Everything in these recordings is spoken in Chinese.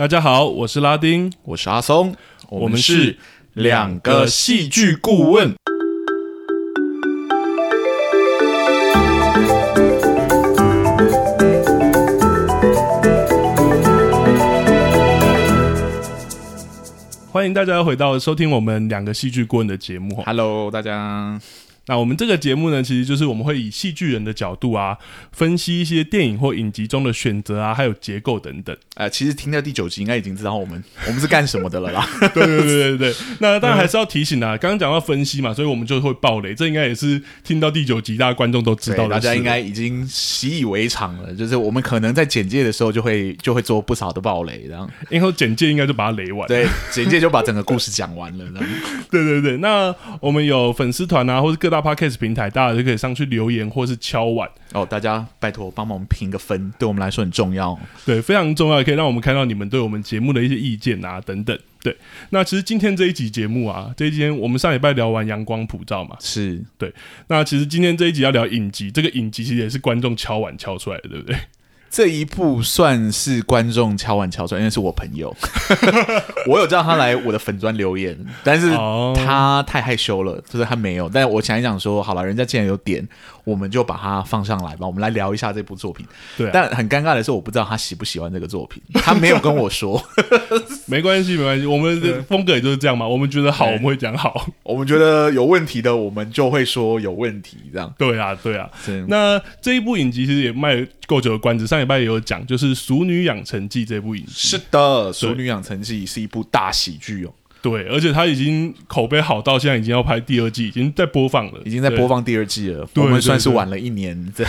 大家好，我是拉丁，我是阿松，我们是两个戏剧顾问。欢迎大家回到收听我们两个戏剧顾问的节目。Hello，大家。那我们这个节目呢，其实就是我们会以戏剧人的角度啊，分析一些电影或影集中的选择啊，还有结构等等。呃，其实听到第九集应该已经知道我们 我们是干什么的了啦。对对对对对。那当然还是要提醒啊，刚刚讲到分析嘛，所以我们就会爆雷。这应该也是听到第九集大家观众都知道的，大家应该已经习以为常了。就是我们可能在简介的时候就会就会做不少的爆雷，这样。然后简介应该就把它雷完。对，简介就把整个故事讲完了。对对对。那我们有粉丝团啊，或者各大 Podcast 平台。大家就可以上去留言或是敲碗哦，大家拜托帮忙我们评个分，对我们来说很重要，对，非常重要，也可以让我们看到你们对我们节目的一些意见啊等等。对，那其实今天这一集节目啊，这一天我们上礼拜聊完《阳光普照》嘛，是对。那其实今天这一集要聊影集，这个影集其实也是观众敲碗敲出来的，对不对？这一部算是观众敲碗敲出来，因为是我朋友，我有叫他来我的粉砖留言，但是他太害羞了，就是他没有。但我想一想说，好了，人家既然有点，我们就把它放上来吧，我们来聊一下这部作品。对啊，但很尴尬的是，我不知道他喜不喜欢这个作品，他没有跟我说。没关系，没关系，我们的风格也就是这样嘛。我们觉得好，我们会讲好；我们觉得有问题的，我们就会说有问题。这样。对啊，对啊。那这一部影集其实也卖够久的关子，上礼拜也有讲，就是《熟女养成记》这部影集。是的，《熟女养成记》是一部大喜剧哦。对，而且他已经口碑好到现在已经要拍第二季，已经在播放了，已经在播放第二季了。我们算是晚了一年，这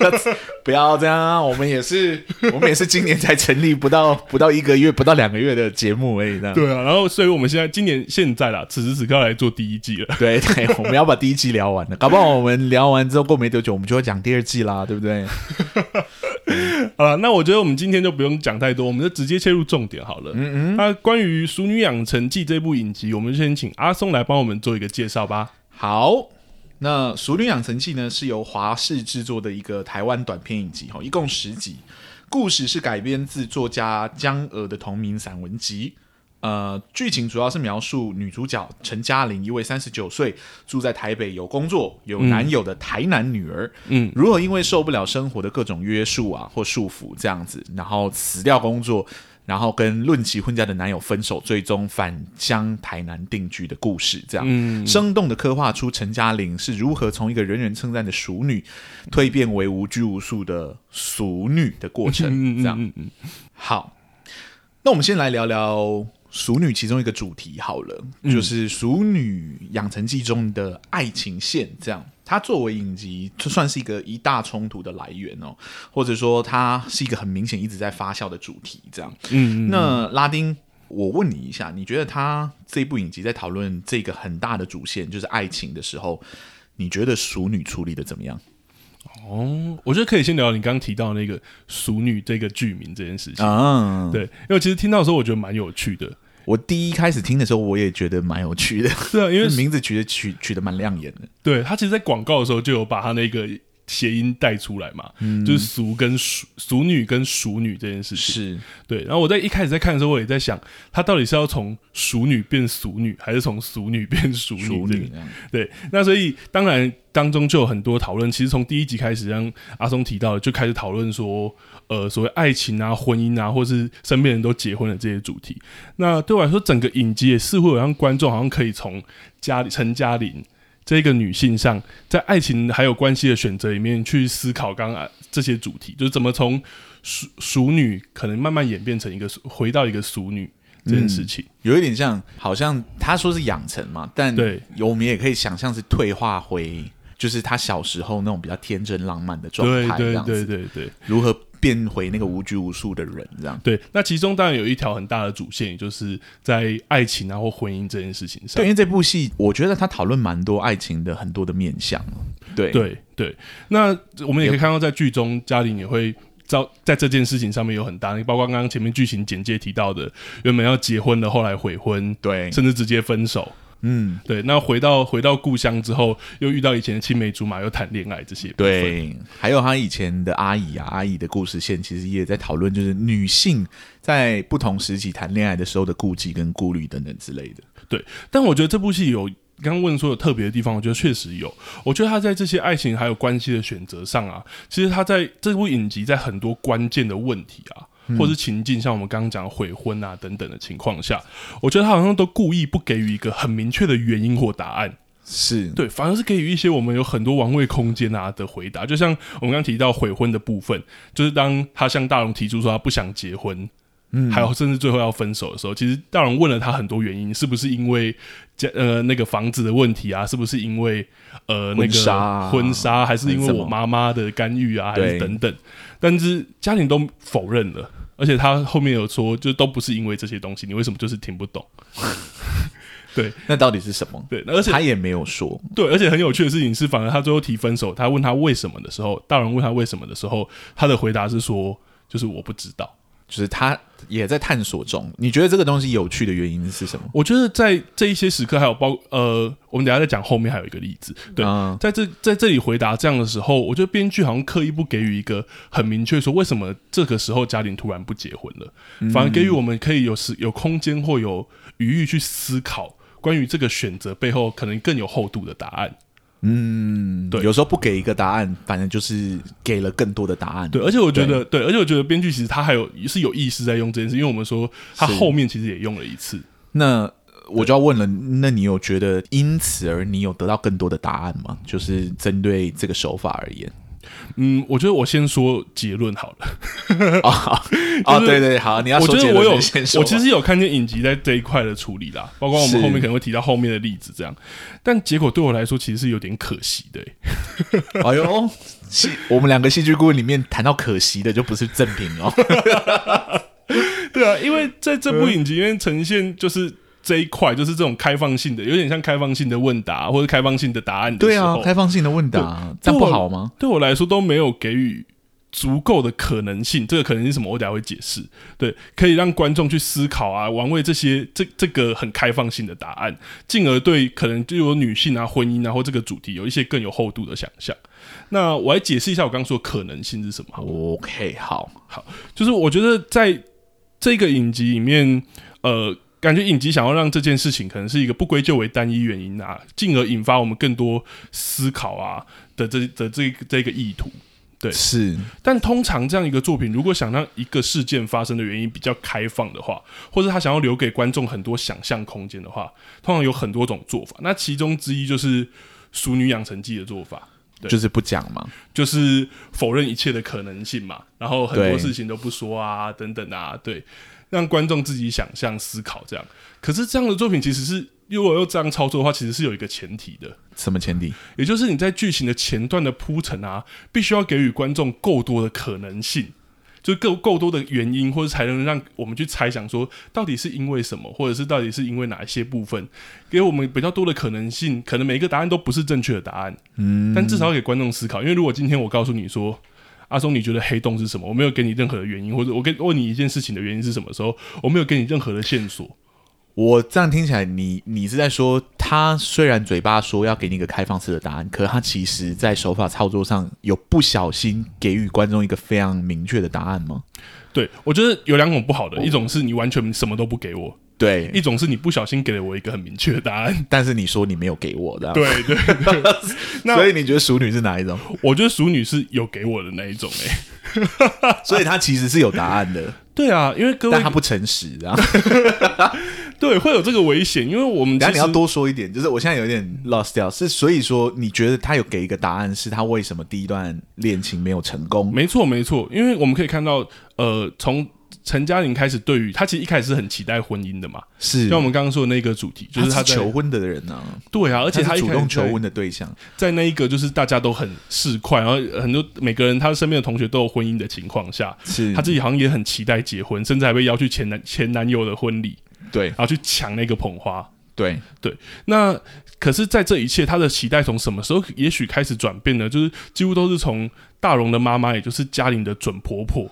不要这样，啊我们也是，我们也是今年才成立不到不到一个月，不到两个月的节目而已。这样对啊，然后所以我们现在今年现在啦，此时此刻要来做第一季了。对对，我们要把第一季聊完了，搞不好我们聊完之后过没多久，我们就会讲第二季啦，对不对？好了，那我觉得我们今天就不用讲太多，我们就直接切入重点好了。嗯嗯，那关于《熟女养成记》这部影集，我们就先请阿松来帮我们做一个介绍吧。好，那《熟女养成记》呢是由华视制作的一个台湾短片影集，哈，一共十集，故事是改编自作家江娥的同名散文集。呃，剧情主要是描述女主角陈嘉玲，一位三十九岁住在台北、有工作、有男友的台南女儿，嗯，如何因为受不了生活的各种约束啊或束缚这样子，然后辞掉工作，然后跟论及婚嫁的男友分手，最终返乡台南定居的故事，这样，嗯，生动的刻画出陈嘉玲是如何从一个人人称赞的熟女，蜕变为无拘无束的熟女的过程，这样，好，那我们先来聊聊。俗女其中一个主题好了，嗯、就是《熟女养成记》中的爱情线，这样它作为影集，就算是一个一大冲突的来源哦，或者说它是一个很明显一直在发酵的主题，这样。嗯，那拉丁，我问你一下，你觉得他这部影集在讨论这个很大的主线，就是爱情的时候，你觉得熟女处理的怎么样？哦，我觉得可以先聊聊你刚刚提到那个“熟女”这个剧名这件事情啊。对，因为其实听到的时候，我觉得蛮有趣的。我第一开始听的时候，我也觉得蛮有趣的。因为 名字取的取取得蛮亮眼的。对，他其实，在广告的时候就有把他那个谐音带出来嘛，嗯、就是俗跟俗、俗女跟熟女这件事情。是对。然后我在一开始在看的时候，我也在想，他到底是要从熟女变俗女，还是从俗女变熟女？淑女这样。对。那所以当然当中就有很多讨论。其实从第一集开始，让阿松提到的，就开始讨论说。呃，所谓爱情啊、婚姻啊，或是身边人都结婚的这些主题，那对我来说，整个影集也似乎有让观众好像可以从嘉陈嘉玲这个女性上，在爱情还有关系的选择里面去思考刚刚这些主题，就是怎么从淑淑女可能慢慢演变成一个回到一个熟女这件事情，嗯、有一点像，好像他说是养成嘛，但对，我们也可以想象是退化回，就是他小时候那种比较天真浪漫的状态，这样子，对对对对对，如何？变回那个无拘无束的人，这样对。那其中当然有一条很大的主线，也就是在爱情啊或婚姻这件事情上。对，因为这部戏，我觉得他讨论蛮多爱情的很多的面向。对对对。那我们也可以看到，在剧中嘉玲也会在在这件事情上面有很大，包括刚刚前面剧情简介提到的，原本要结婚的，后来悔婚，对，甚至直接分手。嗯，对。那回到回到故乡之后，又遇到以前的青梅竹马，又谈恋爱这些。对，还有他以前的阿姨啊，阿姨的故事线其实也在讨论，就是女性在不同时期谈恋爱的时候的顾忌跟顾虑等等之类的。对，但我觉得这部戏有刚刚问说有特别的地方，我觉得确实有。我觉得他在这些爱情还有关系的选择上啊，其实他在这部影集在很多关键的问题啊，或者是情境，像我们刚刚讲悔婚啊等等的情况下，我觉得他好像都故意不给予一个很明确的原因或答案。是对，反而是给予一些我们有很多玩味空间啊的回答。就像我们刚刚提到悔婚的部分，就是当他向大龙提出说他不想结婚。嗯，还有甚至最后要分手的时候，其实大荣问了他很多原因，是不是因为家呃那个房子的问题啊？是不是因为呃那个婚纱，还是因为我妈妈的干预啊？还是等等？但是家庭都否认了，而且他后面有说，就都不是因为这些东西，你为什么就是听不懂？对，那到底是什么？对，而且他也没有说。对，而且很有趣的事情是，反而他最后提分手，他问他为什么的时候，大人问他为什么的时候，他的回答是说，就是我不知道。就是他也在探索中。你觉得这个东西有趣的原因是什么？我觉得在这一些时刻，还有包呃，我们等下再讲后面还有一个例子。对，嗯、在这在这里回答这样的时候，我觉得编剧好像刻意不给予一个很明确说为什么这个时候嘉玲突然不结婚了，反而给予我们可以有时有空间或有余裕去思考关于这个选择背后可能更有厚度的答案。嗯，对，有时候不给一个答案，反正就是给了更多的答案。对，而且我觉得，对，对，而且我觉得编剧其实他还有是有意识在用这件事，因为我们说他后面其实也用了一次。那我就要问了，那你有觉得因此而你有得到更多的答案吗？就是针对这个手法而言。嗯，我觉得我先说结论好了。啊，哦，对对，好，你要说结论。我觉得我有，我其实有看见影集在这一块的处理啦，包括我们后面可能会提到后面的例子这样，但结果对我来说其实是有点可惜的。哎呦，戏，我们两个戏剧顾问里面谈到可惜的就不是正品哦。对啊，因为在这部影集里面呈现就是。这一块就是这种开放性的，有点像开放性的问答或者开放性的答案的。对啊，开放性的问答，这样不好吗？对我来说都没有给予足够的可能性。这个可能性是什么？我等下会解释。对，可以让观众去思考啊，玩味这些这这个很开放性的答案，进而对可能就有女性啊、婚姻啊或这个主题有一些更有厚度的想象。那我来解释一下我刚刚说的可能性是什么。OK，好好，就是我觉得在这个影集里面，呃。感觉影集想要让这件事情可能是一个不归咎为单一原因啊，进而引发我们更多思考啊的这的这这个意图，对，是。但通常这样一个作品，如果想让一个事件发生的原因比较开放的话，或者他想要留给观众很多想象空间的话，通常有很多种做法。那其中之一就是《熟女养成记》的做法，对，就是不讲嘛，就是否认一切的可能性嘛，然后很多事情都不说啊，等等啊，对。让观众自己想象、思考，这样。可是这样的作品其实是，如果要这样操作的话，其实是有一个前提的。什么前提？也就是你在剧情的前段的铺陈啊，必须要给予观众够多的可能性，就够够多的原因，或者才能让我们去猜想说，到底是因为什么，或者是到底是因为哪一些部分，给我们比较多的可能性。可能每一个答案都不是正确的答案，嗯，但至少要给观众思考。因为如果今天我告诉你说，阿松，你觉得黑洞是什么？我没有给你任何的原因，或者我跟问你一件事情的原因是什么时候，我没有给你任何的线索。我这样听起来你，你你是在说，他虽然嘴巴说要给你一个开放式的答案，可是他其实在手法操作上有不小心给予观众一个非常明确的答案吗？对，我觉得有两种不好的，一种是你完全什么都不给我。对，一种是你不小心给了我一个很明确的答案，但是你说你没有给我的，对对对，那所以你觉得熟女是哪一种？我觉得熟女是有给我的那一种哎、欸，所以她其实是有答案的，对啊，因为各位但她不诚实啊，对，会有这个危险，因为我们等下你要多说一点，就是我现在有点 lost 掉，是所以说你觉得他有给一个答案，是他为什么第一段恋情没有成功？没错没错，因为我们可以看到，呃，从。陈嘉玲开始对于他其实一开始是很期待婚姻的嘛，是。像我们刚刚说的那个主题，就是他，他是求婚的人呢、啊，对啊，而且他，他主动求婚的对象，在那一个就是大家都很市侩，然后很多每个人他身边的同学都有婚姻的情况下，是。她自己好像也很期待结婚，甚至还被邀去前男前男友的婚礼，对，然后去抢那个捧花，对。对。那可是，在这一切，他的期待从什么时候也许开始转变呢？就是几乎都是从大荣的妈妈，也就是嘉玲的准婆婆。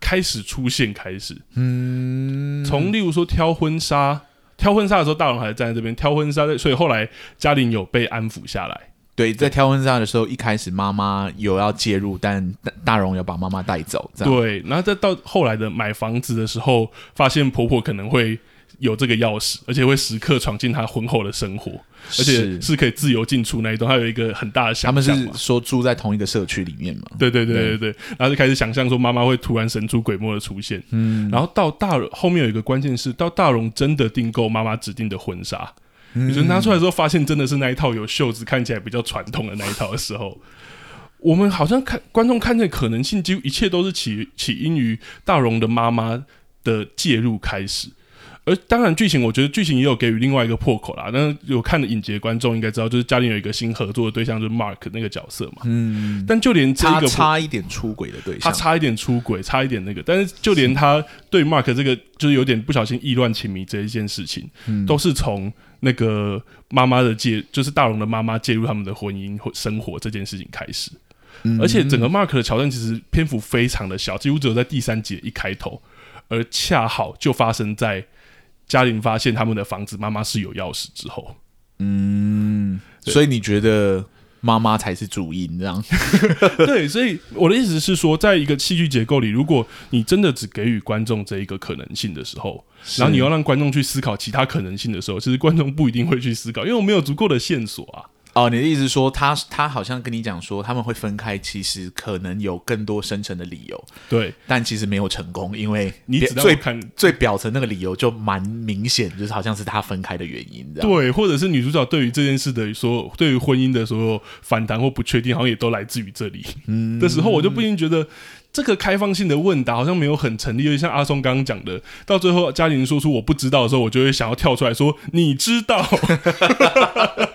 开始出现，开始，嗯，从例如说挑婚纱挑婚纱的时候，大龙还站在这边挑婚纱，所以后来嘉玲有被安抚下来。对，在挑婚纱的时候，一开始妈妈有要介入，但大荣要把妈妈带走。对，然后再到后来的买房子的时候，发现婆婆可能会有这个钥匙，而且会时刻闯进他婚后的生活，而且是可以自由进出那一栋。他有一个很大的想象。他们是说住在同一个社区里面嘛？对对对对对，然后就开始想象说妈妈会突然神出鬼没的出现。嗯，然后到大后面有一个关键是，到大荣真的订购妈妈指定的婚纱。你觉得拿出来之后，发现真的是那一套有袖子，看起来比较传统的那一套的时候，我们好像看观众看见可能性，几乎一切都是起起因于大荣的妈妈的介入开始。而当然，剧情我觉得剧情也有给予另外一个破口啦。那有看的影节的观众应该知道，就是嘉玲有一个新合作的对象，就是 Mark 那个角色嘛。嗯。但就连这个差一点出轨的对象，他差一点出轨，差一点那个，但是就连他对 Mark 这个就是有点不小心意乱情迷这一件事情，都是从。那个妈妈的介，就是大龙的妈妈介入他们的婚姻或生活这件事情开始，嗯、而且整个 Mark 的桥段其实篇幅非常的小，几乎只有在第三集一开头，而恰好就发生在嘉玲发现他们的房子妈妈是有钥匙之后，嗯，所以你觉得？妈妈才是主因，这样 对，所以我的意思是说，在一个戏剧结构里，如果你真的只给予观众这一个可能性的时候，然后你要让观众去思考其他可能性的时候，其实观众不一定会去思考，因为我没有足够的线索啊。哦，你的意思是说，他他好像跟你讲说他们会分开，其实可能有更多深层的理由。对，但其实没有成功，因为你最看最表层那个理由就蛮明显，就是好像是他分开的原因。对，或者是女主角对于这件事的所有，对于婚姻的所有反弹或不确定，好像也都来自于这里。嗯，的时候，我就不禁觉得这个开放性的问答好像没有很成立。因为像阿松刚刚讲的，到最后嘉玲说出我不知道的时候，我就会想要跳出来说你知道。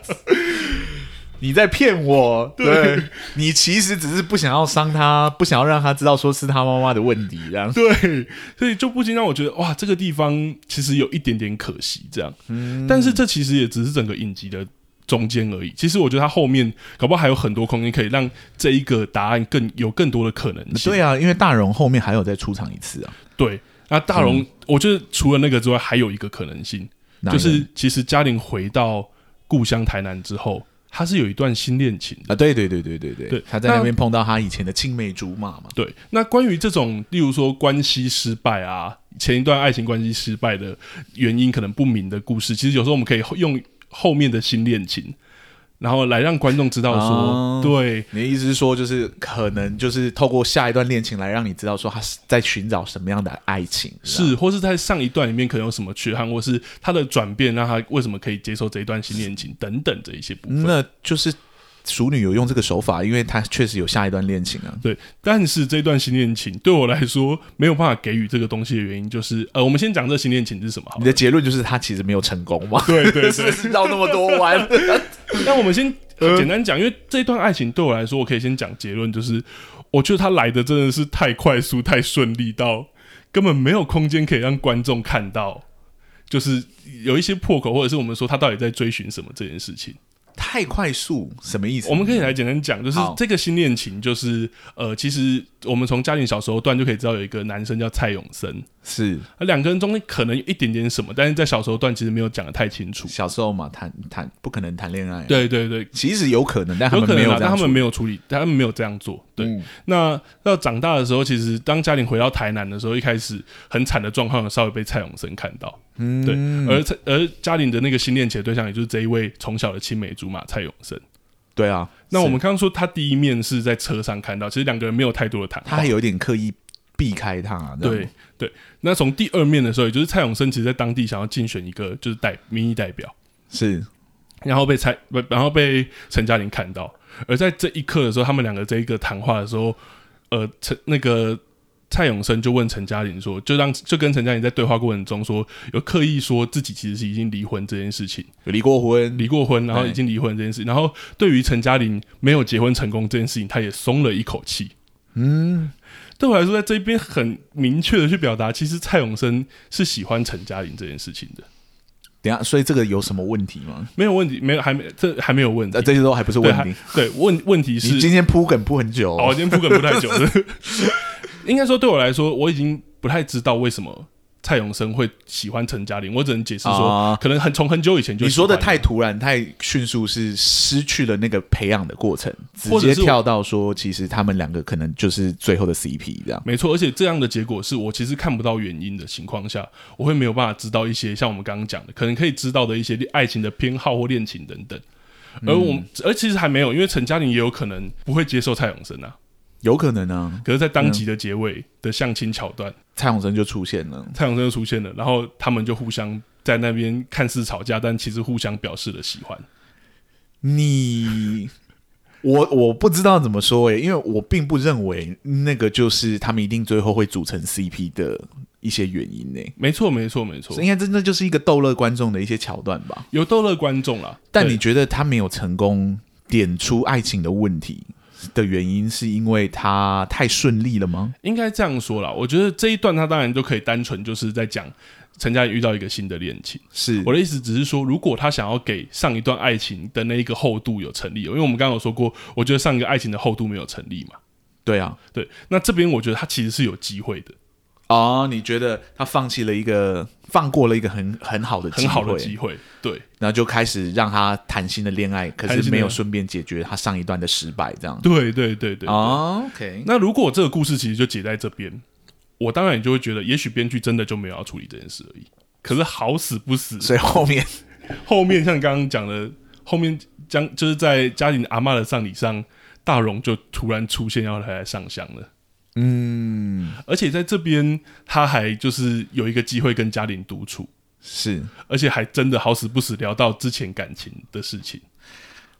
你在骗我，对，对你其实只是不想要伤他，不想要让他知道说是他妈妈的问题，这样对，所以就不禁让我觉得哇，这个地方其实有一点点可惜，这样。嗯，但是这其实也只是整个影集的中间而已。其实我觉得他后面搞不好还有很多空间可以让这一个答案更有更多的可能性。对啊，因为大荣后面还有再出场一次啊。对，那大荣，嗯，我觉得除了那个之外，还有一个可能性，就是其实嘉玲回到故乡台南之后。他是有一段新恋情啊，对对对对对对，对他在那边碰到他以前的青梅竹马嘛。对，那关于这种，例如说关系失败啊，前一段爱情关系失败的原因可能不明的故事，其实有时候我们可以用后面的新恋情。然后来让观众知道说，哦、对，你的意思是说，就是可能就是透过下一段恋情来让你知道说他是在寻找什么样的爱情，是，或是在上一段里面可能有什么缺憾，或是他的转变让他为什么可以接受这一段新恋情等等这一些部分，那就是。熟女有用这个手法，因为她确实有下一段恋情啊。对，但是这段新恋情对我来说没有办法给予这个东西的原因，就是呃，我们先讲这新恋情是什么好？你的结论就是他其实没有成功吗？对对对，是绕那么多弯。那我们先简单讲，因为这段爱情对我来说，我可以先讲结论，就是我觉得他来的真的是太快速、太顺利到根本没有空间可以让观众看到，就是有一些破口，或者是我们说他到底在追寻什么这件事情。太快速什么意思？我们可以来简单讲，就是这个新恋情，就是呃，其实我们从嘉玲小时候段就可以知道，有一个男生叫蔡永森。是，而两个人中间可能有一点点什么，但是在小时候段其实没有讲的太清楚。小时候嘛，谈谈不可能谈恋爱。对对对，其实有可能，但他们没有，但他们没有处理，他们没有这样做。对，嗯、那到长大的时候，其实当嘉玲回到台南的时候，一开始很惨的状况，稍微被蔡永生看到。嗯，对，而而嘉玲的那个新恋情的对象，也就是这一位从小的青梅竹马蔡永生。对啊，那我们刚刚说他第一面是在车上看到，其实两个人没有太多的谈话，他还有一点刻意。避开他、啊，对对。那从第二面的时候，也就是蔡永生，其实在当地想要竞选一个就是代民意代表，是，然后被蔡不，然后被陈嘉玲看到。而在这一刻的时候，他们两个这一个谈话的时候，呃，陈那个蔡永生就问陈嘉玲说，就让就跟陈嘉玲在对话过程中说，有刻意说自己其实是已经离婚这件事情，有离过婚，离过婚，然后已经离婚这件事，然后对于陈嘉玲没有结婚成功这件事情，他也松了一口气，嗯。对我来说，在这边很明确的去表达，其实蔡永生是喜欢陈嘉玲这件事情的。等下，所以这个有什么问题吗？没有问题，没有，还没，这还没有问题。呃，这些都还不是问题。对，对，问问题是，你今天铺梗铺很久哦，今天铺梗铺太久了。应该说，对我来说，我已经不太知道为什么蔡永生会喜欢陈嘉玲，我只能解释说，啊、可能很从很久以前就你说的太突然、太迅速，是失去了那个培养的过程，直接跳到说，其实他们两个可能就是最后的 CP 这样。没错，而且这样的结果是我其实看不到原因的情况下，我会没有办法知道一些像我们刚刚讲的，可能可以知道的一些爱情的偏好或恋情等等。而我们，嗯、而其实还没有，因为陈嘉玲也有可能不会接受蔡永生啊。有可能啊，可是，在当集的结尾的相亲桥段，蔡永生就出现了，蔡永生就出现了，然后他们就互相在那边看似吵架，但其实互相表示了喜欢。你，我我不知道怎么说诶，因为我并不认为那个就是他们一定最后会组成 CP 的一些原因呢。没错，没错，没错，应该真的就是一个逗乐观众的一些桥段吧？有逗乐观众啦，但你觉得他没有成功点出爱情的问题？的原因是因为他太顺利了吗？应该这样说啦，我觉得这一段他当然就可以单纯就是在讲陈嘉玲遇到一个新的恋情。是我的意思，只是说如果他想要给上一段爱情的那一个厚度有成立，因为我们刚刚有说过，我觉得上一个爱情的厚度没有成立嘛。对啊，对，那这边我觉得他其实是有机会的。哦，你觉得他放弃了一个，放过了一个很很好的很好的机会，对，然后就开始让他谈新的恋爱，可是没有顺便解决他上一段的失败，这样。对对对对，对，哦，OK。那如果这个故事其实就解在这边，我当然也就会觉得，也许编剧真的就没有要处理这件事而已。可是好死不死，所以后面 后面像刚刚讲的，后面将就是在嘉玲阿嬷的丧礼上，大荣就突然出现要来上香了。嗯，而且在这边他还就是有一个机会跟嘉玲独处，是，而且还真的好死不死聊到之前感情的事情，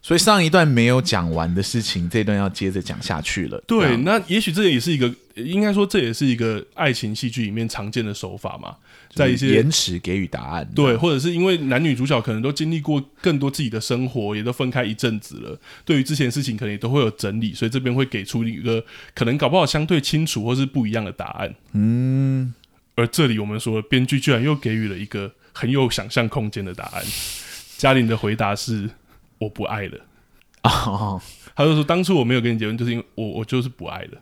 所以上一段没有讲完的事情，这一段要接着讲下去了。对，那也许这也是一个，应该说这也是一个爱情戏剧里面常见的手法嘛。在一些延迟给予答案，对，或者是因为男女主角可能都经历过更多自己的生活，也都分开一阵子了，对于之前的事情可能也都会有整理，所以这边会给出一个可能搞不好相对清楚或是不一样的答案。嗯，而这里我们说，编剧居然又给予了一个很有想象空间的答案。嘉玲的回答是：我不爱了。啊，他就说当初我没有跟你结婚，就是因为我我就是不爱了。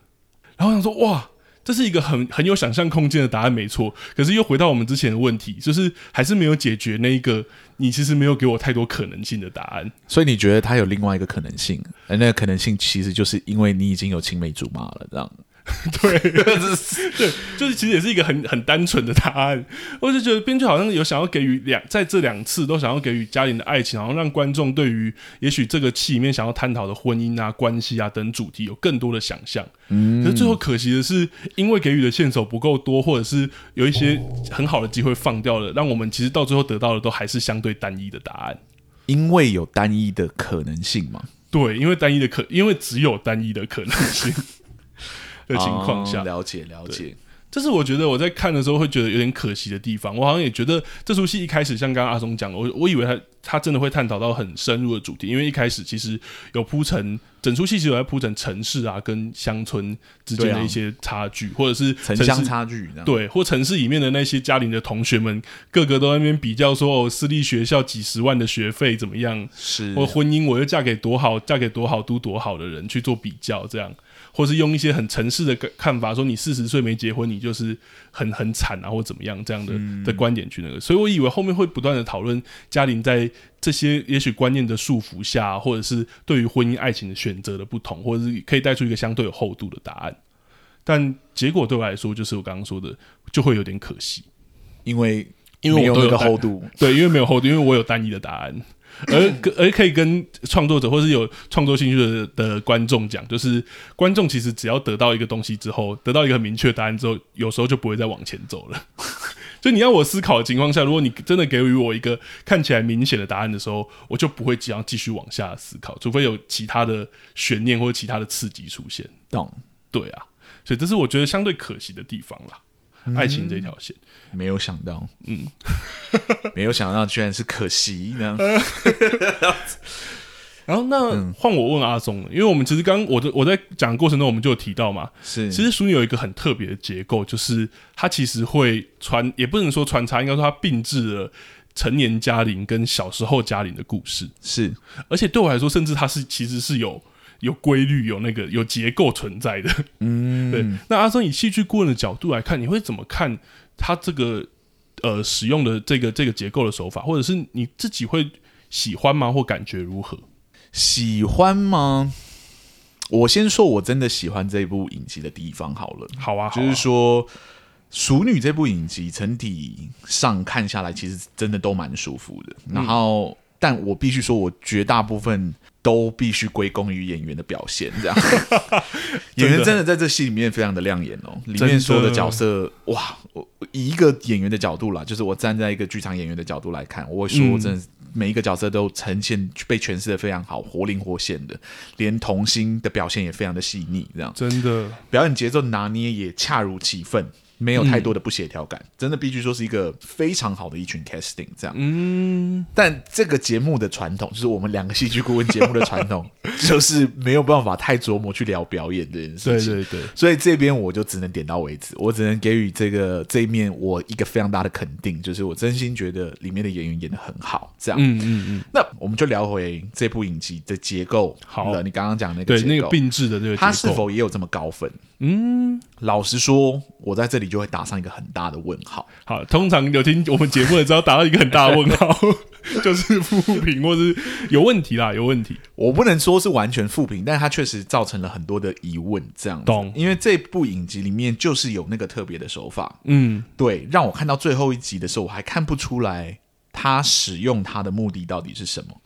然后我想说哇。这是一个很很有想象空间的答案，没错。可是又回到我们之前的问题，就是还是没有解决那一个你其实没有给我太多可能性的答案。所以你觉得他有另外一个可能性，而那个可能性其实就是因为你已经有青梅竹马了，这样。对，对，就是其实也是一个很很单纯的答案。我就觉得编剧好像有想要给予两，在这两次都想要给予嘉玲的爱情，好像让观众对于也许这个戏里面想要探讨的婚姻啊、关系啊等主题有更多的想象。嗯，可是最后可惜的是，因为给予的线索不够多，或者是有一些很好的机会放掉了，让我们其实到最后得到的都还是相对单一的答案。因为有单一的可能性吗？对，因为单一的可，因为只有单一的可能性。的情况下，哦，了解了解，这是我觉得我在看的时候会觉得有点可惜的地方。我好像也觉得这出戏一开始像刚刚阿松讲的，我我以为他他真的会探讨到很深入的主题，因为一开始其实有铺陈，整出戏其实有在铺陈城市啊跟乡村之间的一些差距，或者是城乡差距，对，或城市里面的那些家庭的同学们，个个都在那边比较说哦，私立学校几十万的学费怎么样？是，或婚姻我又嫁给多好，嫁给多好都多好的人去做比较，这样。或是用一些很城市的看法，说你四十岁没结婚，你就是很很惨啊，或怎么样这样的、嗯、的观点去那个，所以我以为后面会不断的讨论嘉玲在这些也许观念的束缚下，或者是对于婚姻爱情的选择的不同，或者是可以带出一个相对有厚度的答案，但结果对我来说，就是我刚刚说的，就会有点可惜，因为因为我有个厚度，对，因为没有厚度，因为我有单一的答案。而而可以跟创作者或是有创作兴趣的的观众讲，就是观众其实只要得到一个东西之后，得到一个很明确的答案之后，有时候就不会再往前走了。所以你要我思考的情况下，如果你真的给予我一个看起来明显的答案的时候，我就不会这样继续往下思考，除非有其他的悬念或者其他的刺激出现。懂？对啊，所以这是我觉得相对可惜的地方啦。爱情这条线，没有想到，嗯，没有想到，居然是可惜呢。然后，那换我问阿松，因为我们其实刚我的我在讲的过程中，我们就有提到嘛，是，其实淑女有一个很特别的结构，就是它其实会穿，也不能说穿插，应该说它并置了成年嘉玲跟小时候嘉玲的故事，是，而且对我来说，甚至它是其实是有。有规律，有那个有结构存在的，嗯，对。那阿松以戏剧顾问的角度来看，你会怎么看他这个呃使用的这个这个结构的手法，或者是你自己会喜欢吗？或感觉如何？喜欢吗？我先说，我真的喜欢这部影集的地方好了。好啊，好啊，就是说《熟女》这部影集整体上看下来，其实真的都蛮舒服的。然后，嗯、但我必须说，我绝大部分都必须归功于演员的表现。这样，演员真的在这戏里面非常的亮眼哦。里面所有的角色，哇，我以一个演员的角度啦，就是我站在一个剧场演员的角度来看，我会说真的。嗯每一个角色都呈现被诠释的非常好，活灵活现的，连童星的表现也非常的细腻，这样真的表演节奏拿捏也恰如其分。没有太多的不协调感，嗯、真的必须说是一个非常好的一群 casting 这样。嗯，但这个节目的传统，就是我们两个戏剧顾问节目的传统，就是没有办法太琢磨去聊表演这件事情。对对对，所以这边我就只能点到为止，我只能给予这个这一面我一个非常大的肯定，就是我真心觉得里面的演员演的很好。这样，嗯嗯嗯。那我们就聊回这部影集的结构。好了，你刚刚讲那个，对那个并置的这个，它是否也有这么高分？嗯，老实说，我在这里就会打上一个很大的问号。好，通常有听我们节目的时候，打到一个很大的问号，就是负评或是有问题啦，有问题。我不能说是完全负评，但它确实造成了很多的疑问。这样，懂？因为这部影集里面就是有那个特别的手法。嗯，对，让我看到最后一集的时候，我还看不出来他使用它的目的到底是什么。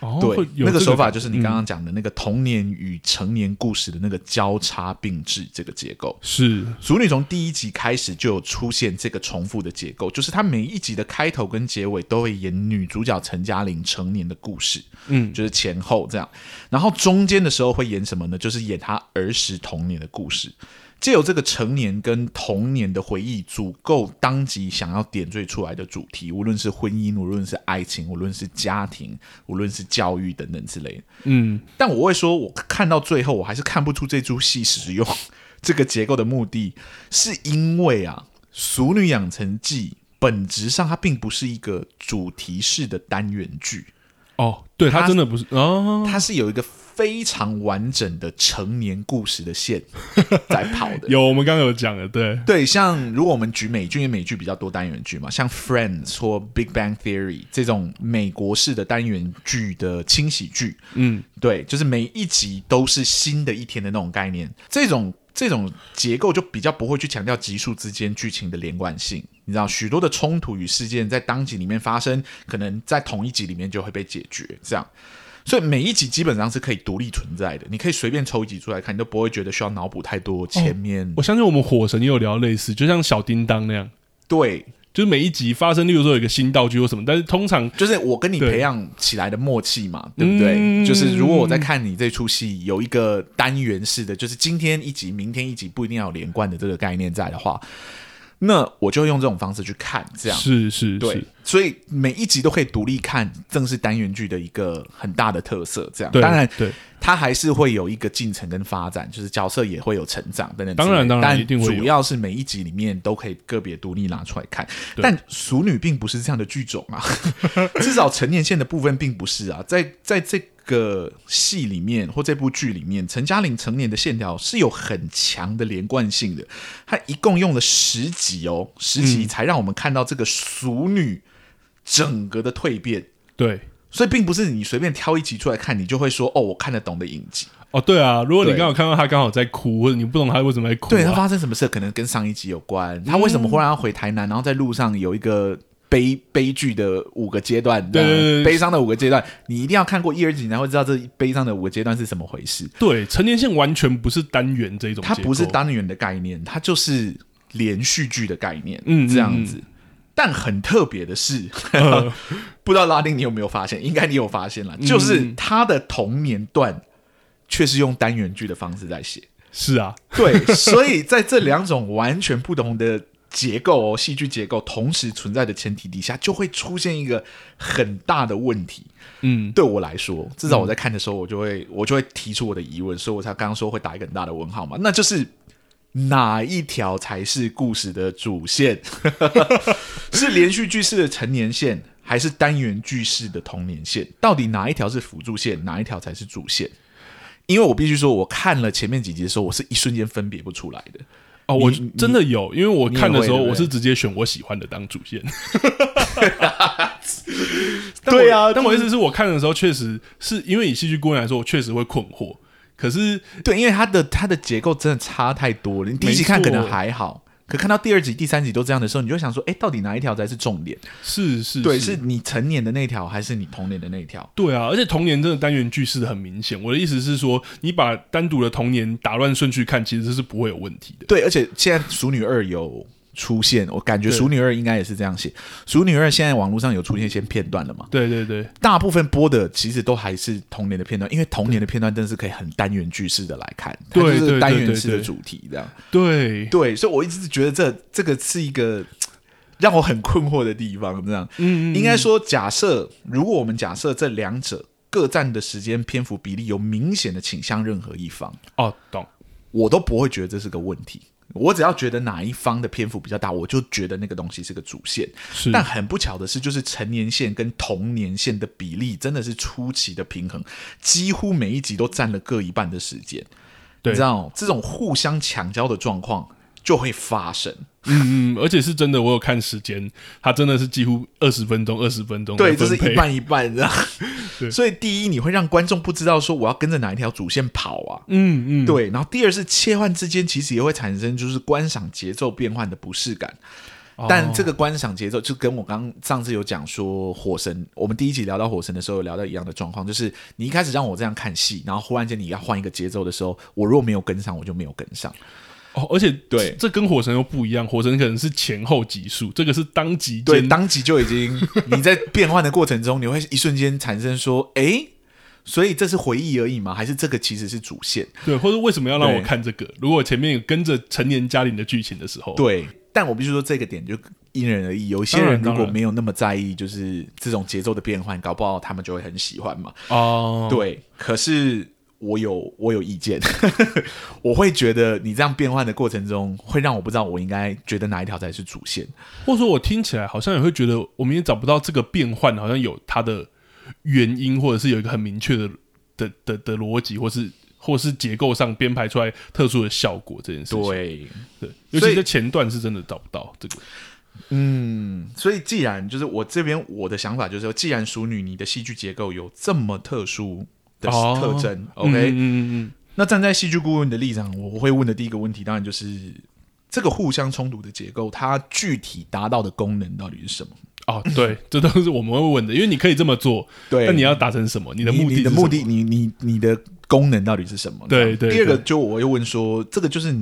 哦、对，那个手法就是你刚刚讲的那个童年与成年故事的那个交叉并置这个结构。是，熟女从第一集开始就有出现这个重复的结构，就是它每一集的开头跟结尾都会演女主角陈嘉玲成年的故事，嗯，就是前后这样，然后中间的时候会演什么呢？就是演她儿时童年的故事。借由这个成年跟童年的回忆，足够当即想要点缀出来的主题，无论是婚姻，无论是爱情，无论是家庭，无论是教育等等之类的。嗯，但我会说，我看到最后，我还是看不出这出戏使用这个结构的目的，是因为啊，《熟女养成记》本质上它并不是一个主题式的单元剧。哦，对，它真的不是哦，它是有一个。非常完整的成年故事的线 在跑的，有我们刚刚有讲的，对。对，像如果我们举美剧，因为美剧比较多单元剧嘛，像 Friends 或 Big Bang Theory 这种美国式的单元剧的轻喜剧，嗯，对，就是每一集都是新的一天的那种概念，这种这种结构就比较不会去强调集数之间剧情的连贯性，你知道，许多的冲突与事件在当集里面发生，可能在同一集里面就会被解决，这样。所以每一集基本上是可以独立存在的，你可以随便抽一集出来看，你都不会觉得需要脑补太多前面。哦。我相信我们火神也有聊类似，就像小叮当那样，对，就是每一集发生，例如说有一个新道具或什么，但是通常就是我跟你培养起来的默契嘛，对，对不对？嗯，就是如果我在看你这出戏有一个单元式的，就是今天一集，明天一集，不一定要有连贯的这个概念在的话。那我就用这种方式去看，这样是是，对，是所以每一集都可以独立看，正是单元剧的一个很大的特色。这样，当然，对，它还是会有一个进程跟发展，就是角色也会有成长等等。当然，当然，一定会。主要是每一集里面都可以个别独立拿出来看，但《熟女》并不是这样的剧种啊，至少成年线的部分并不是啊，在在这。个戏里面或这部剧里面，陈嘉玲成年的线条是有很强的连贯性的。她一共用了十集哦，十集才让我们看到这个熟女整个的蜕变。对，所以并不是你随便挑一集出来看，你就会说哦，我看得懂的影集。哦，对啊，如果你刚好看到他刚好在哭，或者你不懂他为什么在哭啊，对，他发生什么事，可能跟上一集有关。他为什么忽然要回台南，然后在路上有一个。悲悲剧的五个阶段，对，对，对，悲伤的五个阶段，你一定要看过一二集，你才会知道这悲伤的五个阶段是怎么回事。对，成年线完全不是单元这种，它不是单元的概念，它就是连续剧的概念，嗯，这样子。嗯嗯嗯，但很特别的是，呃、不知道拉丁你有没有发现？应该你有发现了，就是他的童年段却是用单元剧的方式在写。是啊，对，所以在这两种完全不同的。结构哦，戏剧结构同时存在的前提底下，就会出现一个很大的问题。嗯，对我来说，至少我在看的时候，我就会、嗯、我就会提出我的疑问，所以我才刚刚说会打一个很大的问号嘛。那就是哪一条才是故事的主线？是连续剧式的成年线，还是单元剧式的童年线？到底哪一条是辅助线，哪一条才是主线？因为我必须说，我看了前面几集的时候，我是一瞬间分别不出来的。哦，我真的有，因为我看的时候，我是直接选我喜欢的当主线。对啊，但我意思是我看的时候，确实是因为以戏剧顾问来说，我确实会困惑。可是，对，因为它的它的结构真的差太多了。你第一集看可能还好。可看到第二集、第三集都这样的时候，你就想说，哎，到底哪一条才是重点？是是，对，是你成年的那条，还是你童年的那条？对啊，而且童年真的单元句式很明显。我的意思是说，你把单独的童年打乱顺序看，其实是不会有问题的。对，而且现在《熟女二》有。出现，我感觉《熟女二》应该也是这样写。《熟女二》现在网络上有出现一些片段了嘛？对对对，大部分播的其实都还是童年的片段，因为童年的片段真的是可以很单元句式的来看，它就是单元式的主题这样。对对，所以我一直觉得这这个是一个让我很困惑的地方，这样。嗯，嗯，应该说，假设如果我们假设这两者各占的时间篇幅比例有明显的倾向任何一方，哦，懂，我都不会觉得这是个问题。我只要觉得哪一方的篇幅比较大，我就觉得那个东西是个主线。是，但很不巧的是，就是成年线跟童年线的比例真的是出奇的平衡，几乎每一集都占了各一半的时间。对，你知道这种互相抢交的状况就会发生。嗯嗯，而且是真的，我有看时间，它真的是几乎二十分钟，二十分钟，对，就是一半一半这样。所以第一，你会让观众不知道说我要跟着哪一条主线跑啊。嗯嗯，对。然后第二是切换之间，其实也会产生就是观赏节奏变换的不适感。哦、但这个观赏节奏就跟我刚上次有讲说火神，我们第一集聊到火神的时候有聊到一样的状况，就是你一开始让我这样看戏，然后忽然间你要换一个节奏的时候，我如果没有跟上，我就没有跟上。哦，而且对，这跟火神又不一样。火神可能是前后级数，这个是当即。对，当即就已经 你在变换的过程中，你会一瞬间产生说，哎，所以这是回忆而已吗？还是这个其实是主线？对，或者为什么要让我看这个？如果前面有跟着成年家庭的剧情的时候，对。但我必须说，这个点就因人而异。有些人如果没有那么在意，就是这种节奏的变换，搞不好他们就会很喜欢嘛。哦，对。可是。我有我有意见，我会觉得你这样变换的过程中，会让我不知道我应该觉得哪一条才是主线，或者说我听起来好像也会觉得，我们也找不到这个变换好像有它的原因，或者是有一个很明确的的的的逻辑，或是或是结构上编排出来特殊的效果这件事情。对对，尤其在前段是真的找不到这个。嗯，所以既然就是我这边我的想法就是说，既然熟女你的戏剧结构有这么特殊。的特征、哦、，OK，嗯嗯嗯，那站在戏剧顾问的立场，我会问的第一个问题，当然就是这个互相冲突的结构，它具体达到的功能到底是什么？哦，对，这都是我们会问的，因为你可以这么做，对，那你要达成什么？你的目的，你的目的，你你你的功能到底是什么？对对。第二个，就我又问说，这个就是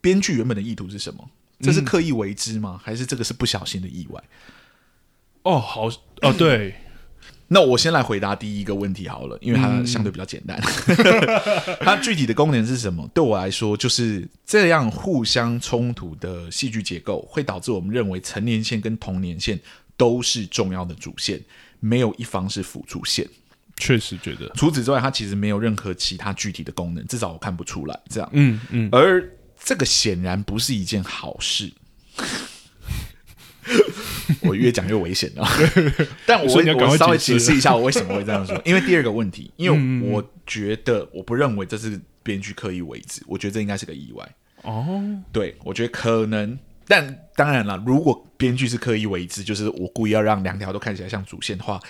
编剧原本的意图是什么？这是刻意为之吗？还是这个是不小心的意外？哦，好，哦，对。那我先来回答第一个问题好了，因为它相对比较简单。嗯、它具体的功能是什么？对我来说，就是这样互相冲突的戏剧结构，会导致我们认为成年线跟童年线都是重要的主线，没有一方是辅助线。确实觉得，除此之外，它其实没有任何其他具体的功能，至少我看不出来。这样，嗯嗯。而这个显然不是一件好事。我越讲越危险了，但我我稍微解释一下我为什么会这样说。因为第二个问题，因为我觉得我不认为这是编剧刻意为之，我觉得这应该是个意外。哦，对，我觉得可能，但当然了，如果编剧是刻意为之，就是我故意要让两条都看起来像主线的话，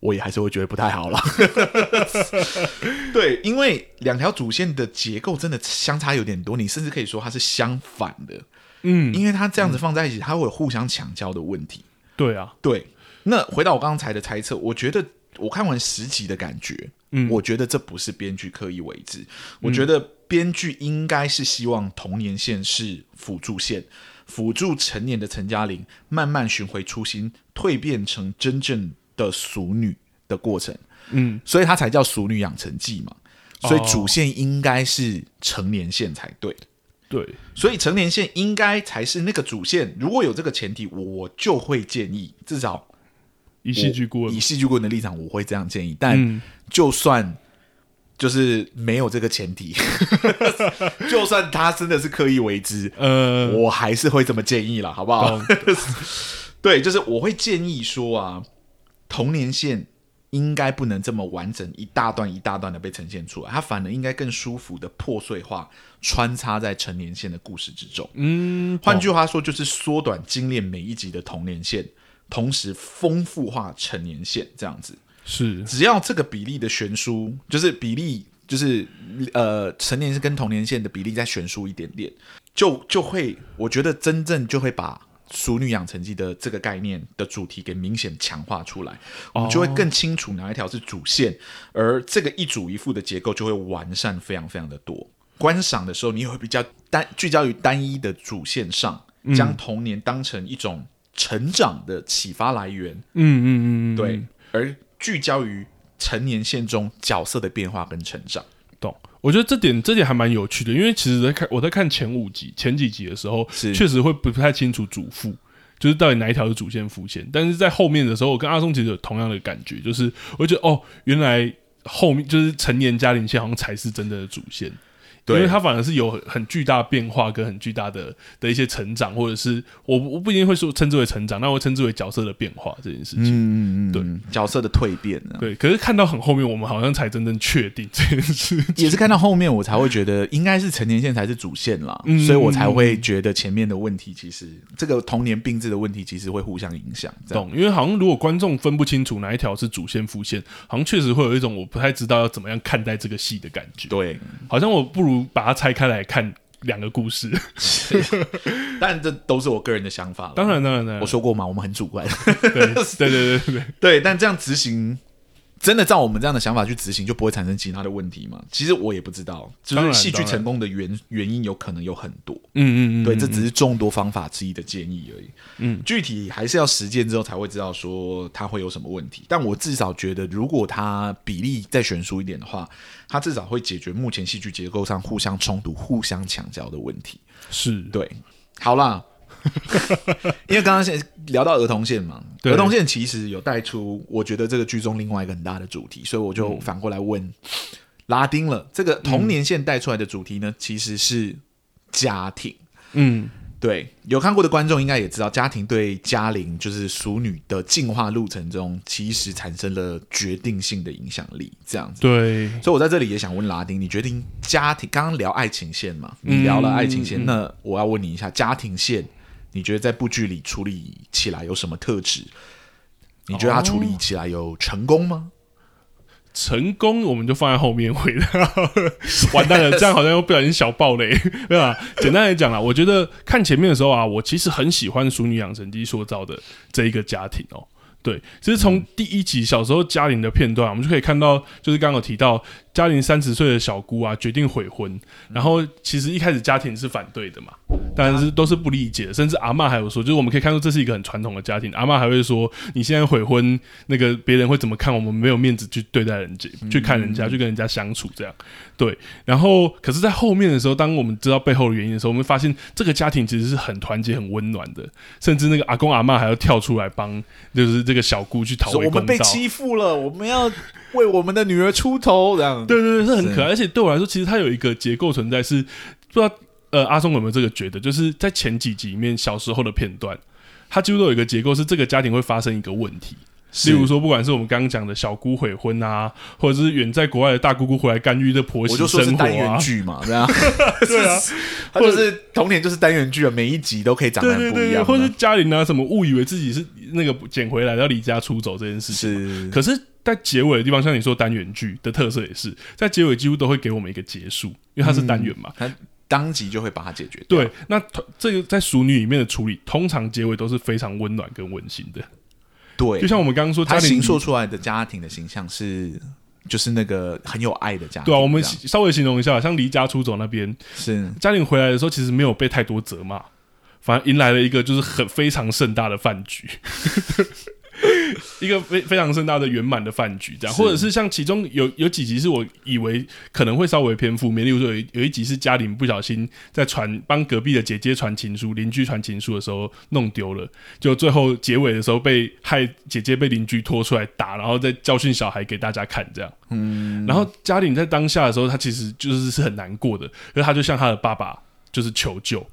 我也还是会觉得不太好了。对，因为两条主线的结构真的相差有点多，你甚至可以说它是相反的。嗯，因为它这样子放在一起，它会有互相抢焦的问题。对啊，对。那回到我刚才的猜测，我觉得我看完十集的感觉，嗯，我觉得这不是编剧刻意为之，嗯，我觉得编剧应该是希望童年线是辅助线，辅助成年的陈嘉玲慢慢寻回初心，蜕变成真正的熟女的过程。嗯，所以它才叫《熟女养成记》嘛。所以主线应该是成年线才对。对，所以成年线应该才是那个主线。如果有这个前提，我就会建议，至少以戏剧顾问以戏剧顾问的立场，我会这样建议。但就算就是没有这个前提，就算他真的是刻意为之，呃，我还是会这么建议了，好不好？对，就是我会建议说啊，童年线。应该不能这么完整一大段一大段的被呈现出来，它反而应该更舒服的破碎化穿插在成年线的故事之中。嗯，换句话说，就是缩短精炼每一集的童年线，同时丰富化成年线，这样子是只要这个比例的悬殊，就是比例就是呃成年是跟童年线的比例再悬殊一点点，就就会我觉得真正就会把。《俗女养成记》的这个概念的主题给明显强化出来，我们就会更清楚哪一条是主线，而这个一主一副的结构就会完善非常非常的多。观赏的时候，你也会比较单聚焦于单一的主线上，将童年当成一种成长的启发来源。嗯嗯嗯，对，而聚焦于成年线中角色的变化跟成长。懂？我觉得这点这点还蛮有趣的，因为其实在看我在看前五集前几集的时候，确实会不太清楚主副，就是到底哪一条是主线副线。但是在后面的时候，我跟阿松其实有同样的感觉，就是我觉得哦，原来后面就是成年家庭线好像才是真正，的主线。对，因为它反而是有很巨大变化跟很巨大的的一些成长，或者是我我不一定会说称之为成长，那我称之为角色的变化这件事情。嗯嗯对，角色的蜕变。对，可是看到很后面，我们好像才真正确定这件事情。也是看到后面，我才会觉得应该是成年线才是主线啦，嗯、所以我才会觉得前面的问题其实这个童年并置的问题其实会互相影响。懂？因为好像如果观众分不清楚哪一条是主线副线，好像确实会有一种我不太知道要怎么样看待这个戏的感觉。对，好像我不如。把它拆开来看两个故事，但这都是我个人的想法。当然，当然，当然，我说过嘛，我们很主观。对，对，对，对，对，对。但这样执行。真的照我们这样的想法去执行，就不会产生其他的问题吗？其实我也不知道，就是戏剧成功的原原因有可能有很多。嗯嗯嗯，对，这只是众多方法之一的建议而已。嗯，具体还是要实践之后才会知道说它会有什么问题。但我至少觉得，如果它比例再悬殊一点的话，它至少会解决目前戏剧结构上互相冲突、互相抢交的问题。是对。好啦。因为刚刚先聊到儿童线嘛，对儿童线其实有带出，我觉得这个剧中另外一个很大的主题，所以我就反过来问、嗯、拉丁了。这个童年线带出来的主题呢，其实是家庭。嗯，对，有看过的观众应该也知道，家庭对嘉玲就是熟女的进化路程中，其实产生了决定性的影响力。这样子，对，所以我在这里也想问拉丁，你决定家庭？刚刚聊爱情线嘛，你聊了爱情线，嗯、那我要问你一下家庭线。你觉得在部剧里处理起来有什么特质？你觉得他处理起来有成功吗？成功，我们就放在后面回答。完蛋了，这样好像又不小心小爆雷，对吧？简单来讲啊，我觉得看前面的时候啊，我其实很喜欢《熟女养成记》塑造的这一个家庭哦。对，其实从第一集小时候家庭的片段，我们就可以看到，就是刚刚有提到嘉玲三十岁的小姑啊，决定悔婚，然后其实一开始家庭是反对的嘛，但是都是不理解，甚至阿嬷还有说，就是我们可以看出这是一个很传统的家庭，阿嬷还会说，你现在悔婚，那个别人会怎么看？我们没有面子去对待人家，去看人家，去跟人家相处这样。对，然后可是，在后面的时候，当我们知道背后的原因的时候，我们发现这个家庭其实是很团结、很温暖的，甚至那个阿公阿嬷还要跳出来帮，就是这个小姑去讨回公道。我们被欺负了，我们要为我们的女儿出头，这样。对对对，是很可爱。而且对我来说，其实它有一个结构存在是，是不知道呃阿松有没有这个觉得，就是在前几集里面小时候的片段，它几乎都有一个结构，是这个家庭会发生一个问题。例如说，不管是我们刚刚讲的小姑悔婚啊，或者是远在国外的大姑姑回来干预的婆媳生活啊，我就说是单元剧嘛，对啊，对啊，或者是童年就是单元剧啊，每一集都可以长得不一样，对对对，或者是嘉玲啊，什么误以为自己是那个捡回来要离家出走这件事情，是，可是，在结尾的地方，像你说单元剧的特色也是，在结尾几乎都会给我们一个结束，因为它是单元嘛，它当即就会把它解决。对，那这个在熟女里面的处理，通常结尾都是非常温暖跟温馨的。对，就像我们刚刚说，他形塑出来的家庭的形象是，就是那个很有爱的家庭。对啊，我们稍微形容一下，像离家出走那边，是嘉玲回来的时候，其实没有被太多责骂，反而迎来了一个就是很非常盛大的饭局。一个非非常盛大的圆满的饭局，这样，或者是像其中有有几集是我以为可能会稍微偏负面，例如说有有一集是嘉玲不小心在传帮隔壁的姐姐传情书，邻居传情书的时候弄丢了，就最后结尾的时候被害姐姐被邻居拖出来打，然后再教训小孩给大家看，这样。嗯，然后嘉玲在当下的时候，她其实就是是很难过的，可是她就向她的爸爸就是求救，